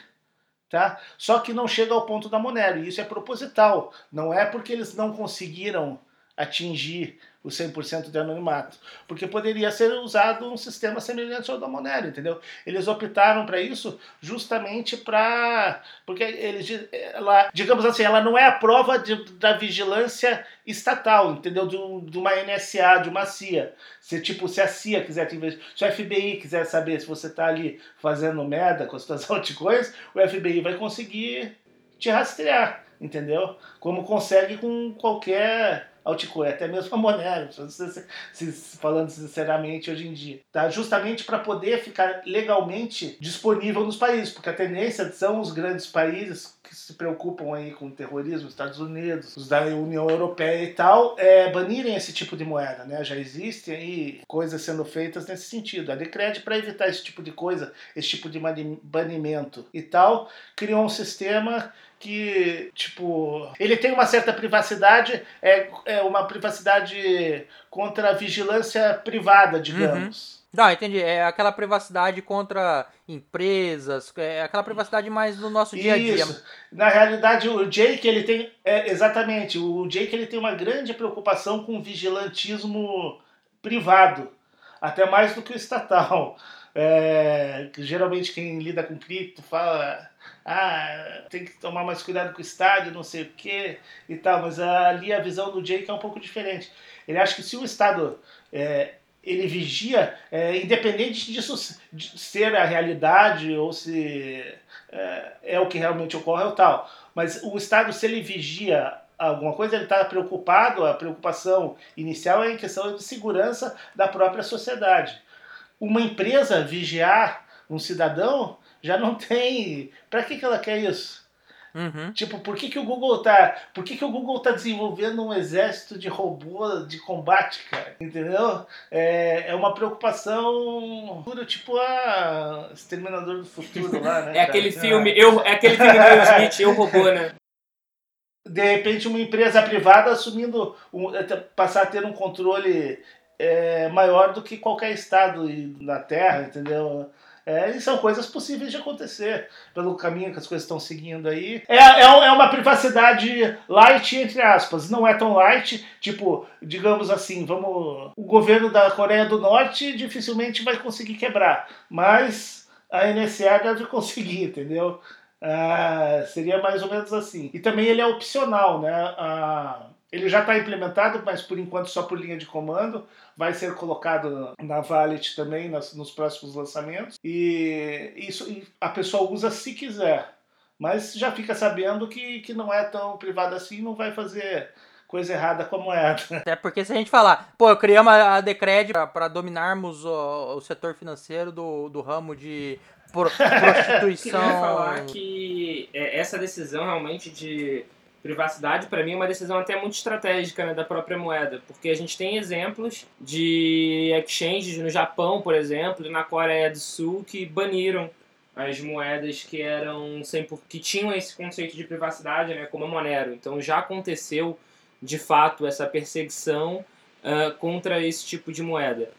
tá? Só que não chega ao ponto da Monero, e isso é proposital. Não é porque eles não conseguiram atingir o 100% de anonimato, porque poderia ser usado um sistema semelhante ao da Monero, entendeu? Eles optaram para isso justamente para porque eles ela, digamos assim, ela não é a prova de, da vigilância estatal, entendeu? De, de, uma NSA, de uma CIA. Se tipo se a CIA quiser te se o FBI quiser saber se você está ali fazendo merda com as suas altcoins, o FBI vai conseguir te rastrear, entendeu? Como consegue com qualquer altcoin, até mesmo a Monero, falando sinceramente hoje em dia, tá? Justamente para poder ficar legalmente disponível nos países, porque a tendência são os grandes países que se preocupam aí com o terrorismo, Estados Unidos, os da União Europeia e tal, é, banirem esse tipo de moeda, né? Já existem aí coisas sendo feitas nesse sentido. A Decred, para evitar esse tipo de coisa, esse tipo de banimento e tal, criou um sistema que, tipo, ele tem uma certa privacidade, é, é uma privacidade contra a vigilância privada, digamos. Uhum. Não, entendi. É aquela privacidade contra empresas, é aquela privacidade mais do nosso dia a dia. Isso. Na realidade, o Jake, ele tem. É, exatamente, o Jake ele tem uma grande preocupação com o vigilantismo privado, até mais do que o estatal. É, geralmente quem lida com cripto fala ah, tem que tomar mais cuidado com o estádio, não sei o que e tal, mas ali a visão do Jake é um pouco diferente. Ele acha que se o Estado é, ele vigia, é, independente disso ser a realidade ou se é, é, o que realmente ocorre ou tal, mas o Estado, se ele vigia alguma coisa, ele está preocupado, a preocupação inicial é em questão de segurança da própria sociedade. Uma empresa vigiar um cidadão já não tem. Para que, que ela quer isso? Uhum. Tipo, por que, que o Google tá. Por que, que o Google tá desenvolvendo um exército de robô de combate, cara? Entendeu? É, é uma preocupação tipo a Exterminador do Futuro lá, né? É aquele cara? filme, eu, é aquele filme do Will Smith, Eu Robô, né? De repente uma empresa privada assumindo um, passar a ter um controle é, maior do que qualquer estado na Terra, entendeu? É, e são coisas possíveis de acontecer pelo caminho que as coisas estão seguindo aí. É, é, é uma privacidade light, entre aspas. Não é tão light, tipo, digamos assim, vamos. O governo da Coreia do Norte dificilmente vai conseguir quebrar, mas a NSA deve conseguir, entendeu? Ah, seria mais ou menos assim. E também ele é opcional, né? Ele já está implementado, mas por enquanto só por linha de comando. Vai ser colocado na Valet também nas, nos próximos lançamentos. E isso e a pessoa usa se quiser. Mas já fica sabendo que, que não é tão privado assim, não vai fazer coisa errada com a moeda. Até porque se a gente falar, pô, criamos a Decred para dominarmos o, o, setor financeiro do, do ramo de pro, prostituição. Eu falar que é, essa decisão realmente de privacidade, para mim, é uma decisão até muito estratégica né, da própria moeda, porque a gente tem exemplos de exchanges no Japão, por exemplo, e na Coreia do Sul que baniram as moedas que eram sem que tinham esse conceito de privacidade, né, como a Monero. Então já aconteceu de fato essa perseguição uh, contra esse tipo de moeda.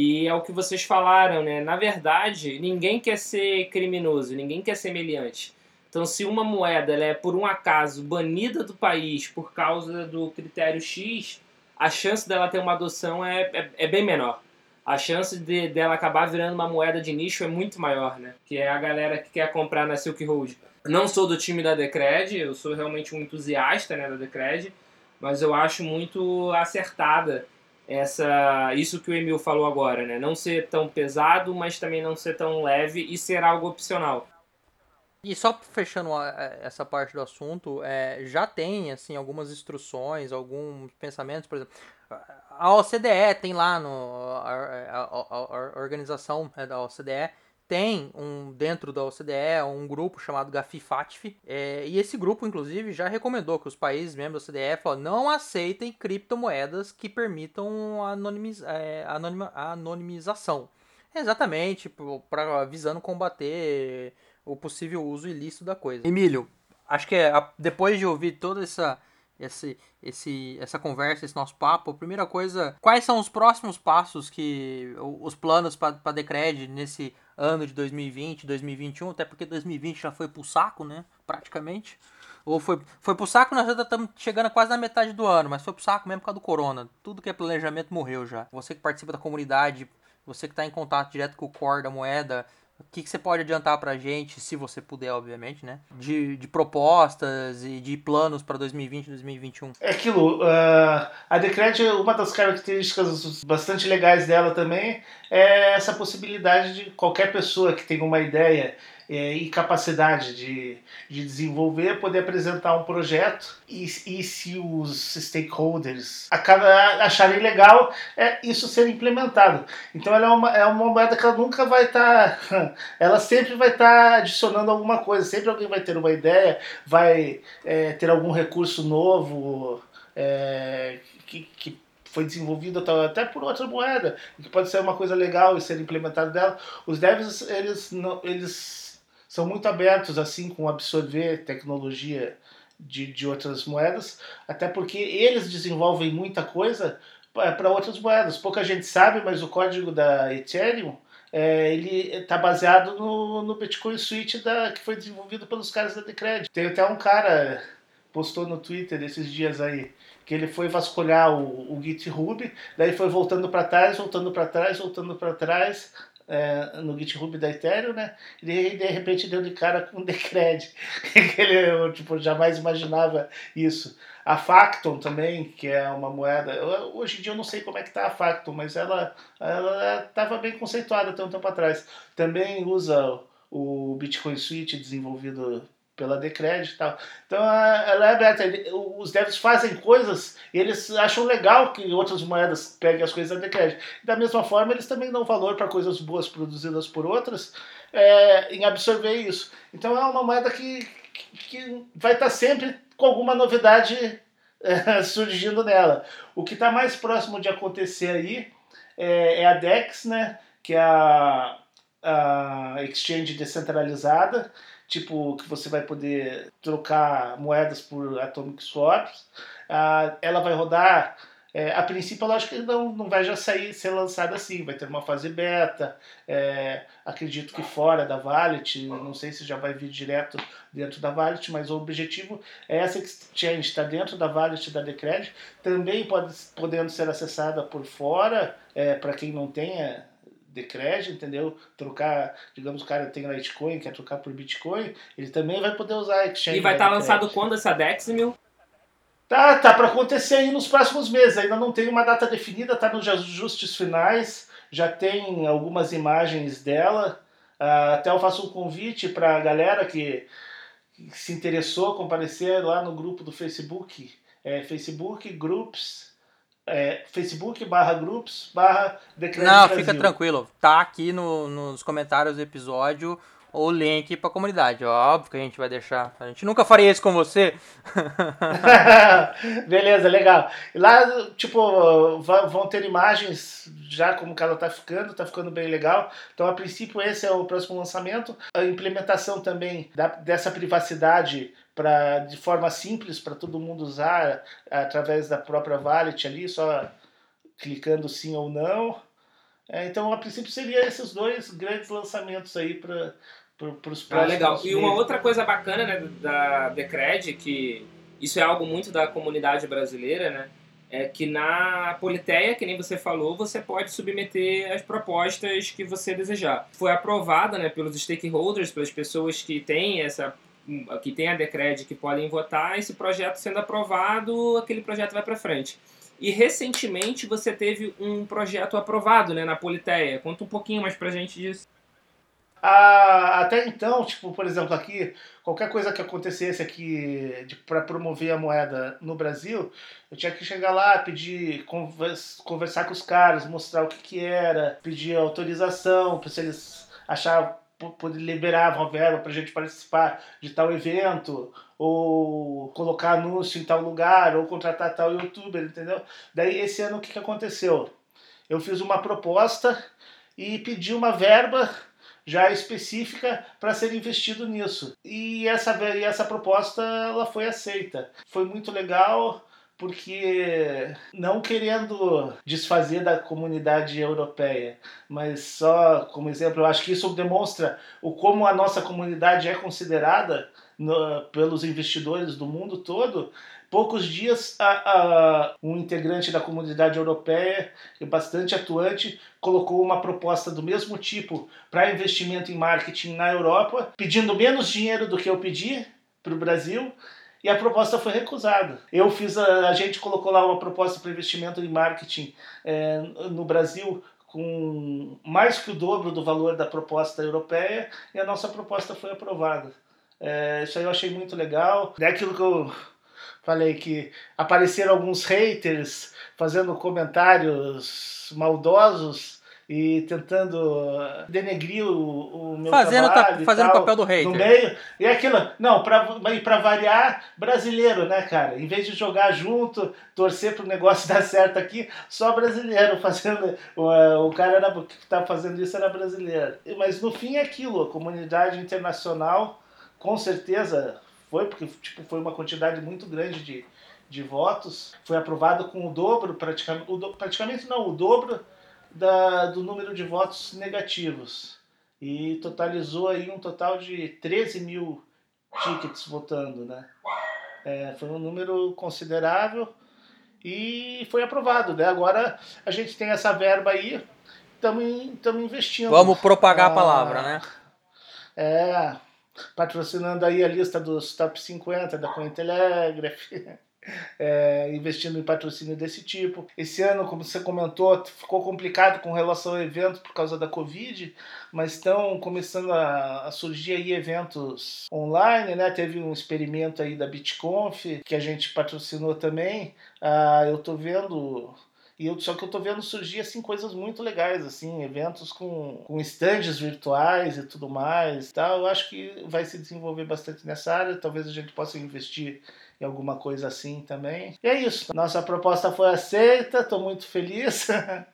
E é o que vocês falaram, né? Na verdade, ninguém quer ser criminoso, ninguém quer ser meliante. Então, se uma moeda é por um acaso banida do país por causa do critério X, a chance dela ter uma adoção é, é, é bem menor. A chance de, dela acabar virando uma moeda de nicho é muito maior, né? Que é a galera que quer comprar na Silk Road. Não sou do time da Decred, eu sou realmente um entusiasta né, da Decred, mas eu acho muito acertada essa isso que o Emil falou agora, né? Não ser tão pesado, mas também não ser tão leve e ser algo opcional. E só fechando essa parte do assunto, é, já tem assim algumas instruções, alguns pensamentos, por exemplo, a OCDE tem lá no a, a, a, a organização né, da OCDE tem um dentro da OCDE um grupo chamado GAFI-FATF, é, e esse grupo, inclusive, já recomendou que os países membros da OCDE falou, não aceitem criptomoedas que permitam anonimiz, é, anonima, anonimização. Exatamente, para visando combater o possível uso ilícito da coisa. Emílio, acho que é, depois de ouvir toda essa esse, esse, essa conversa, esse nosso papo, a primeira coisa, quais são os próximos passos que os planos para a Decred nesse ano de 2020, 2021, até porque 2020 já foi pro saco, né, praticamente. Ou foi, foi pro saco, nós já estamos chegando quase na metade do ano, mas foi pro saco mesmo por causa do corona. Tudo que é planejamento morreu já. Você que participa da comunidade, você que está em contato direto com o core da moeda, o que, que você pode adiantar para a gente, se você puder, obviamente, né? De, de propostas e de planos para 2020 e 2021? É aquilo. Uh, a Decred, uma das características bastante legais dela também é essa possibilidade de qualquer pessoa que tenha uma ideia é, e capacidade de, de desenvolver, poder apresentar um projeto e, e se os stakeholders acharem legal, é isso ser implementado. Então ela é uma, é uma moeda que ela nunca vai estar, tá, ela sempre vai estar tá adicionando alguma coisa, sempre alguém vai ter uma ideia, vai é, ter algum recurso novo é, que, que foi desenvolvido até por outra moeda, que pode ser uma coisa legal e ser implementado dela. Os devs, eles, não, eles são muito abertos assim com absorver tecnologia de, de outras moedas, até porque eles desenvolvem muita coisa para outras moedas. Pouca gente sabe, mas o código da Ethereum é, ele está baseado no, no Bitcoin Switch da, que foi desenvolvido pelos caras da Decred. Tem até um cara postou no Twitter esses dias aí que ele foi vasculhar o, o GitHub, daí foi voltando para trás, voltando para trás, voltando para trás, é, no GitHub da Ethereum, né? E de repente deu de cara com o Decred. ele tipo, jamais imaginava isso. A Facton também, que é uma moeda. Hoje em dia eu não sei como é que tá a Facton, mas ela estava bem conceituada até um tempo atrás. Também usa o Bitcoin Switch desenvolvido pela Decred e tal. Então ela é aberta. Os devs fazem coisas e eles acham legal que outras moedas peguem as coisas da Decred. Da mesma forma, eles também dão valor para coisas boas produzidas por outras é, em absorver isso. Então é uma moeda que, que vai estar sempre com alguma novidade é, surgindo nela. O que está mais próximo de acontecer aí é, é, a DEX, né? Que é a, a exchange descentralizada, tipo que você vai poder trocar moedas por atomic swaps. Ah, ela vai rodar é, a princípio, eu acho que não, não vai já sair, ser lançado assim, vai ter uma fase beta, é, acredito que fora da Wallet, não sei se já vai vir direto dentro da Wallet, mas o objetivo é essa exchange, está dentro da Wallet da Decred, também pode, podendo ser acessada por fora, é, para quem não tenha Decred, entendeu? Trocar, digamos, o cara tem Litecoin, quer trocar por Bitcoin, ele também vai poder usar exchange. E vai estar tá lançado quando essa Dex, meu? Tá, tá para acontecer aí nos próximos meses. Ainda não tem uma data definida, tá nos ajustes finais. Já tem algumas imagens dela. Uh, até eu faço um convite para a galera que, que, se interessou comparecer lá no grupo do Facebook, é, Facebook Groups, é, Facebook barra Groups barra Não, fica tranquilo. Tá aqui no, nos comentários do episódio o link para a comunidade. Óbvio que a gente vai deixar. A gente nunca faria isso com você. Beleza, legal. Lá, tipo, vão ter imagens já como o cara tá ficando, tá ficando bem legal. Então, a princípio, esse é o próximo lançamento. A implementação também da, dessa privacidade para de forma simples para todo mundo usar através da própria wallet ali, só clicando sim ou não. É, então, a princípio, seria esses dois grandes lançamentos aí para os Ah, legal. E uma outra coisa bacana né, da Decred, que isso é algo muito da comunidade brasileira, né? É que na Politeia, que nem você falou, você pode submeter as propostas que você desejar. Foi aprovada né, pelos stakeholders, pelas pessoas que têm essa que tem a Decred que podem votar, esse projeto sendo aprovado, aquele projeto vai para frente. E recentemente você teve um projeto aprovado né, na Politeia. Conta um pouquinho mais pra gente disso. Ah, até então, tipo, por exemplo, aqui, qualquer coisa que acontecesse aqui para promover a moeda no Brasil, eu tinha que chegar lá, pedir, conversar com os caras, mostrar o que, que era, pedir autorização, para se eles achavam poder liberavam a verba para a gente participar de tal evento, ou colocar anúncio em tal lugar, ou contratar tal youtuber, entendeu? Daí esse ano o que, que aconteceu? Eu fiz uma proposta e pedi uma verba já específica para ser investido nisso. E essa, e essa proposta ela foi aceita. Foi muito legal porque não querendo desfazer da comunidade europeia, mas só como exemplo, eu acho que isso demonstra o como a nossa comunidade é considerada no, pelos investidores do mundo todo poucos dias, a, a, um integrante da comunidade europeia, bastante atuante, colocou uma proposta do mesmo tipo para investimento em marketing na Europa, pedindo menos dinheiro do que eu pedi para o Brasil. E a proposta foi recusada. Eu fiz a, a gente colocou lá uma proposta para investimento em marketing é, no Brasil com mais que o dobro do valor da proposta europeia e a nossa proposta foi aprovada. É, isso aí eu achei muito legal. É aquilo que eu falei que apareceram alguns haters fazendo comentários maldosos e tentando denegrir o, o meu fazendo trabalho. fazendo o papel do hater. No meio. E aquilo, não, para variar, brasileiro, né, cara? Em vez de jogar junto, torcer para o negócio dar certo aqui, só brasileiro fazendo. O, o cara era, que estava fazendo isso era brasileiro. Mas no fim é aquilo, a comunidade internacional, com certeza, foi, porque tipo, foi uma quantidade muito grande de, de votos. Foi aprovado com o dobro, praticamente, o do, praticamente não, o dobro da, do número de votos negativos. E totalizou aí um total de 13 mil tickets votando, né? É, foi um número considerável e foi aprovado. Né? Agora a gente tem essa verba aí, estamos investindo. Vamos propagar ah, a palavra, né? É, patrocinando aí a lista dos top 50 da Cointelegraph, é, investindo em patrocínio desse tipo. Esse ano, como você comentou, ficou complicado com relação ao evento por causa da Covid, mas estão começando a, a, surgir aí eventos online, né? Teve um experimento aí da BitConf que a gente patrocinou também. Ah, eu estou vendo E eu, só que eu tô vendo surgir assim coisas muito legais, assim, eventos com, com estandes virtuais e tudo mais. Tal. Eu acho que vai se desenvolver bastante nessa área. Talvez a gente possa investir em alguma coisa assim também. E é isso. Nossa proposta foi aceita, estou muito feliz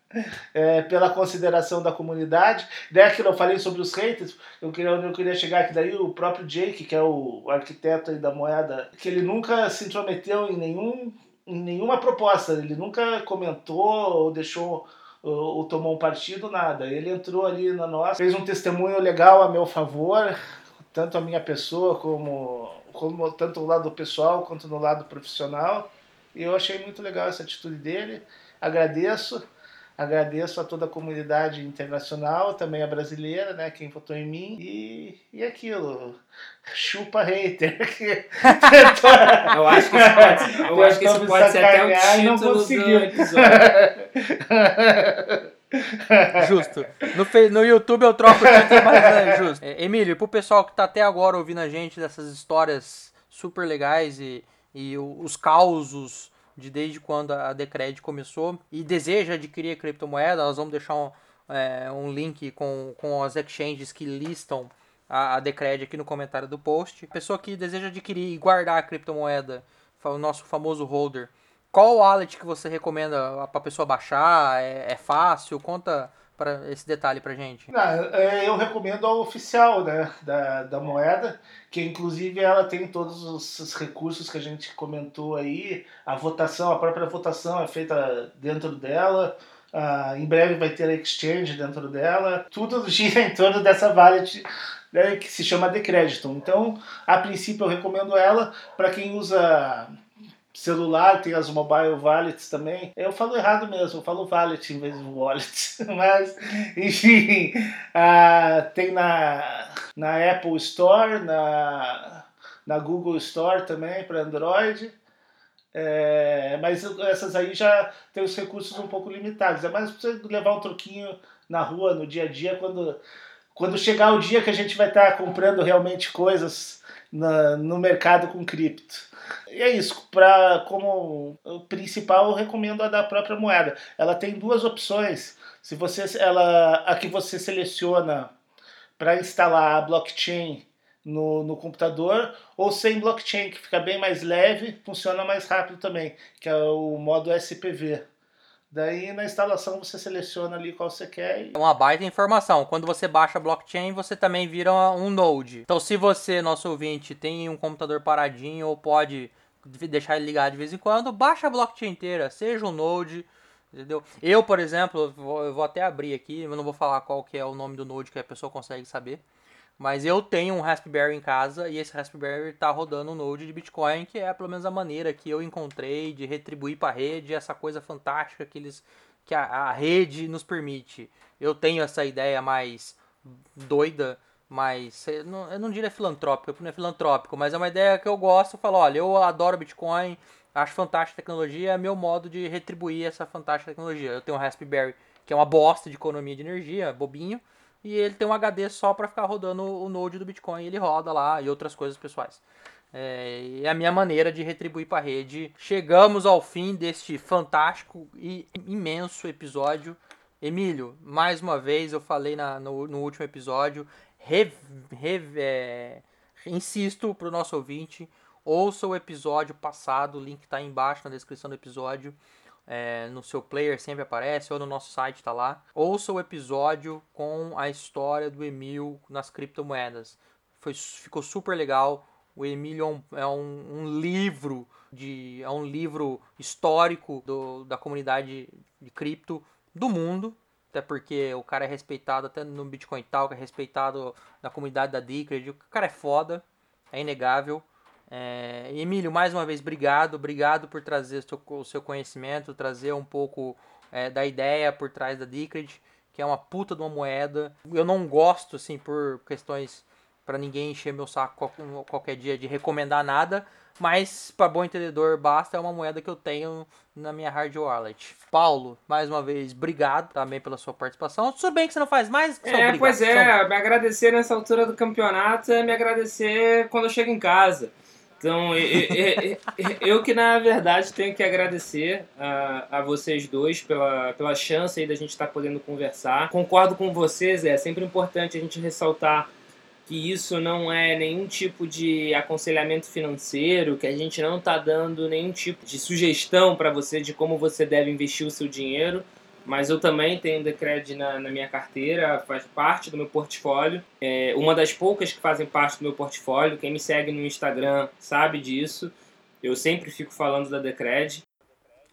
é, pela consideração da comunidade. Daí aquilo eu falei sobre os haters, eu queria, eu queria chegar aqui daí o próprio Jake, que é o arquiteto aí da moeda, que ele nunca se intrometeu em nenhum em nenhuma proposta, ele nunca comentou ou deixou ou tomou um partido, nada. Ele entrou ali na nossa, fez um testemunho legal a meu favor, tanto a minha pessoa como, como tanto o lado pessoal quanto no lado profissional. E eu achei muito legal essa atitude dele. Agradeço. Agradeço a toda a comunidade internacional, também a brasileira, né, quem votou em mim. E, e aquilo, chupa hater. eu acho que isso pode, eu acho que isso pode ser até o título do episódio. justo. No, no YouTube eu troco tanto, mas é justo. É, Emílio, pro pessoal que tá até agora ouvindo a gente dessas histórias super legais e, e os causos de desde quando a Decred começou e deseja adquirir criptomoeda, nós vamos deixar um, é, um link com, com as exchanges que listam a, a Decred aqui no comentário do post. Pessoa que deseja adquirir e guardar a criptomoeda, o nosso famoso holder, qual wallet que você recomenda para a pessoa baixar? É, é fácil? Conta para esse detalhe para gente. Não, é, eu recomendo a oficial né, da, da moeda, que inclusive ela tem todos os recursos que a gente comentou aí. A votação, a própria votação é feita dentro dela. Uh, em breve vai ter a exchange dentro dela. Tudo gira em torno dessa wallet né, que se chama Decrédito. Então, a princípio, eu recomendo ela para quem usa celular, tem as mobile wallets também. Eu falo errado mesmo, eu falo wallet em vez de wallet. Mas, enfim, uh, tem na, na Apple Store, na, na Google Store também para Android. É, mas essas aí já tem os recursos um pouco limitados. É mais para você levar um troquinho na rua, no dia a dia, quando, quando chegar o dia que a gente vai estar comprando realmente coisas na, no mercado com cripto. E é isso, pra, como principal eu recomendo a da própria moeda. Ela tem duas opções. Se você, ela, a que você seleciona para instalar a blockchain no, no computador, ou sem blockchain, que fica bem mais leve, funciona mais rápido também, que é o modo SPV. Daí na instalação você seleciona ali qual você quer. E... Uma baita informação. Quando você baixa blockchain, você também vira um node. Então se você, nosso ouvinte, tem um computador paradinho ou pode deixar ele ligado de vez em quando, baixa a blockchain inteira, seja um node, entendeu? Eu, por exemplo, vou, eu vou até abrir aqui, eu não vou falar qual que é o nome do node que a pessoa consegue saber. Mas eu tenho um Raspberry em casa e esse Raspberry está rodando um node de Bitcoin, que é pelo menos a maneira que eu encontrei de retribuir para a rede essa coisa fantástica que, eles, que a, a rede nos permite. Eu tenho essa ideia mais doida, mais. Eu não, eu não diria filantrópica, porque não é filantrópico, mas é uma ideia que eu gosto. Eu falo, olha, eu adoro Bitcoin, acho fantástica a tecnologia, é meu modo de retribuir essa fantástica tecnologia. Eu tenho um Raspberry que é uma bosta de economia de energia, bobinho e ele tem um HD só para ficar rodando o Node do Bitcoin, ele roda lá e outras coisas pessoais. É, é a minha maneira de retribuir para a rede. Chegamos ao fim deste fantástico e imenso episódio. Emílio, mais uma vez eu falei na, no, no último episódio, re, re, é, insisto para o nosso ouvinte, ouça o episódio passado, o link está embaixo na descrição do episódio é, no seu player sempre aparece, ou no nosso site está lá. Ouça o episódio com a história do Emil nas criptomoedas. Foi, ficou super legal. O Emílio é um, é um, livro de é um livro histórico do, da comunidade de cripto do mundo, até porque o cara é respeitado até no Bitcoin Talk, é respeitado na comunidade da Decred. O cara é foda, é inegável. É, Emílio, mais uma vez, obrigado. Obrigado por trazer o seu conhecimento, trazer um pouco é, da ideia por trás da Decred, que é uma puta de uma moeda. Eu não gosto, assim, por questões para ninguém encher meu saco qualquer dia de recomendar nada, mas para bom entendedor basta é uma moeda que eu tenho na minha hard wallet. Paulo, mais uma vez, obrigado também pela sua participação. Tudo bem que você não faz mais? É, obrigado. pois é, me agradecer nessa altura do campeonato é me agradecer quando eu chego em casa. Então, eu, eu, eu, que na verdade tenho que agradecer a, a vocês dois pela, pela chance aí da gente estar tá podendo conversar. Concordo com vocês, é sempre importante a gente ressaltar que isso não é nenhum tipo de aconselhamento financeiro, que a gente não está dando nenhum tipo de sugestão para você de como você deve investir o seu dinheiro mas eu também tenho Decred na, na minha carteira, faz parte do meu portfólio. É uma das poucas que fazem parte do meu portfólio. Quem me segue no Instagram sabe disso. Eu sempre fico falando da Decred.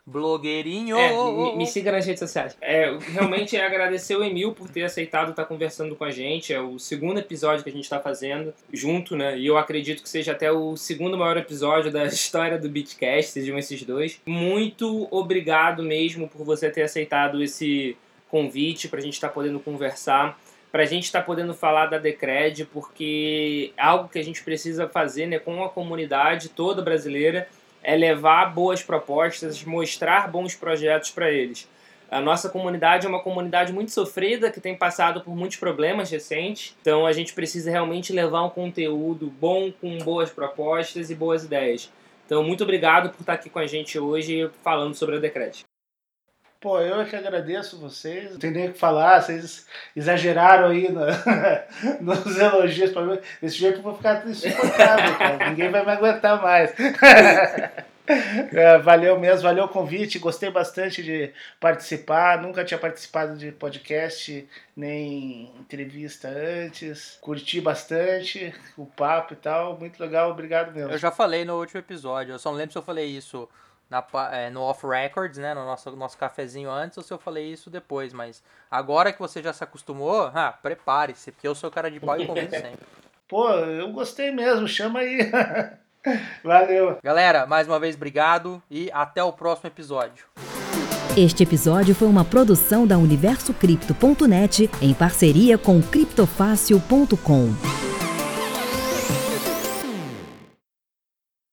Blogueirinho! É, me, me, siga nas redes sociais. É, realmente é agradecer o Emil por ter aceitado estar conversando com a gente. É o segundo episódio que a gente está fazendo junto, né? E eu acredito que seja até o segundo maior episódio da história do Beatcast, sejam esses dois. Muito obrigado mesmo por você ter aceitado esse convite para a gente estar tá podendo conversar para a gente estar tá podendo falar da Decred, porque é algo que a gente precisa fazer né, com a comunidade toda brasileira é levar boas propostas, mostrar bons projetos para eles. A nossa comunidade é uma comunidade muito sofrida, que tem passado por muitos problemas recentes, então a gente precisa realmente levar um conteúdo bom, com boas propostas e boas ideias. Então, muito obrigado por estar aqui com a gente hoje falando sobre a Decret. Pô, eu é que agradeço vocês. Não tem nem o que falar, vocês exageraram aí no, nos elogios para mim. Desse jeito eu vou ficar insuportável, cara. Ninguém vai me aguentar mais. É, valeu mesmo, valeu o convite. Gostei bastante de participar. Nunca tinha participado de podcast nem entrevista antes. Curti bastante o papo e tal. Muito legal, obrigado mesmo. Eu já falei no último episódio, eu só não lembro se eu falei isso na, é, no off records, né, no nosso, nosso cafezinho antes, ou se eu falei isso depois, mas agora que você já se acostumou, ah, prepare-se, porque eu sou cara de pau e convido sempre. Pô, eu gostei mesmo, chama aí. Valeu. Galera, mais uma vez obrigado e até o próximo episódio. Este episódio foi uma produção da UniversoCripto.net em parceria com criptofácil.com.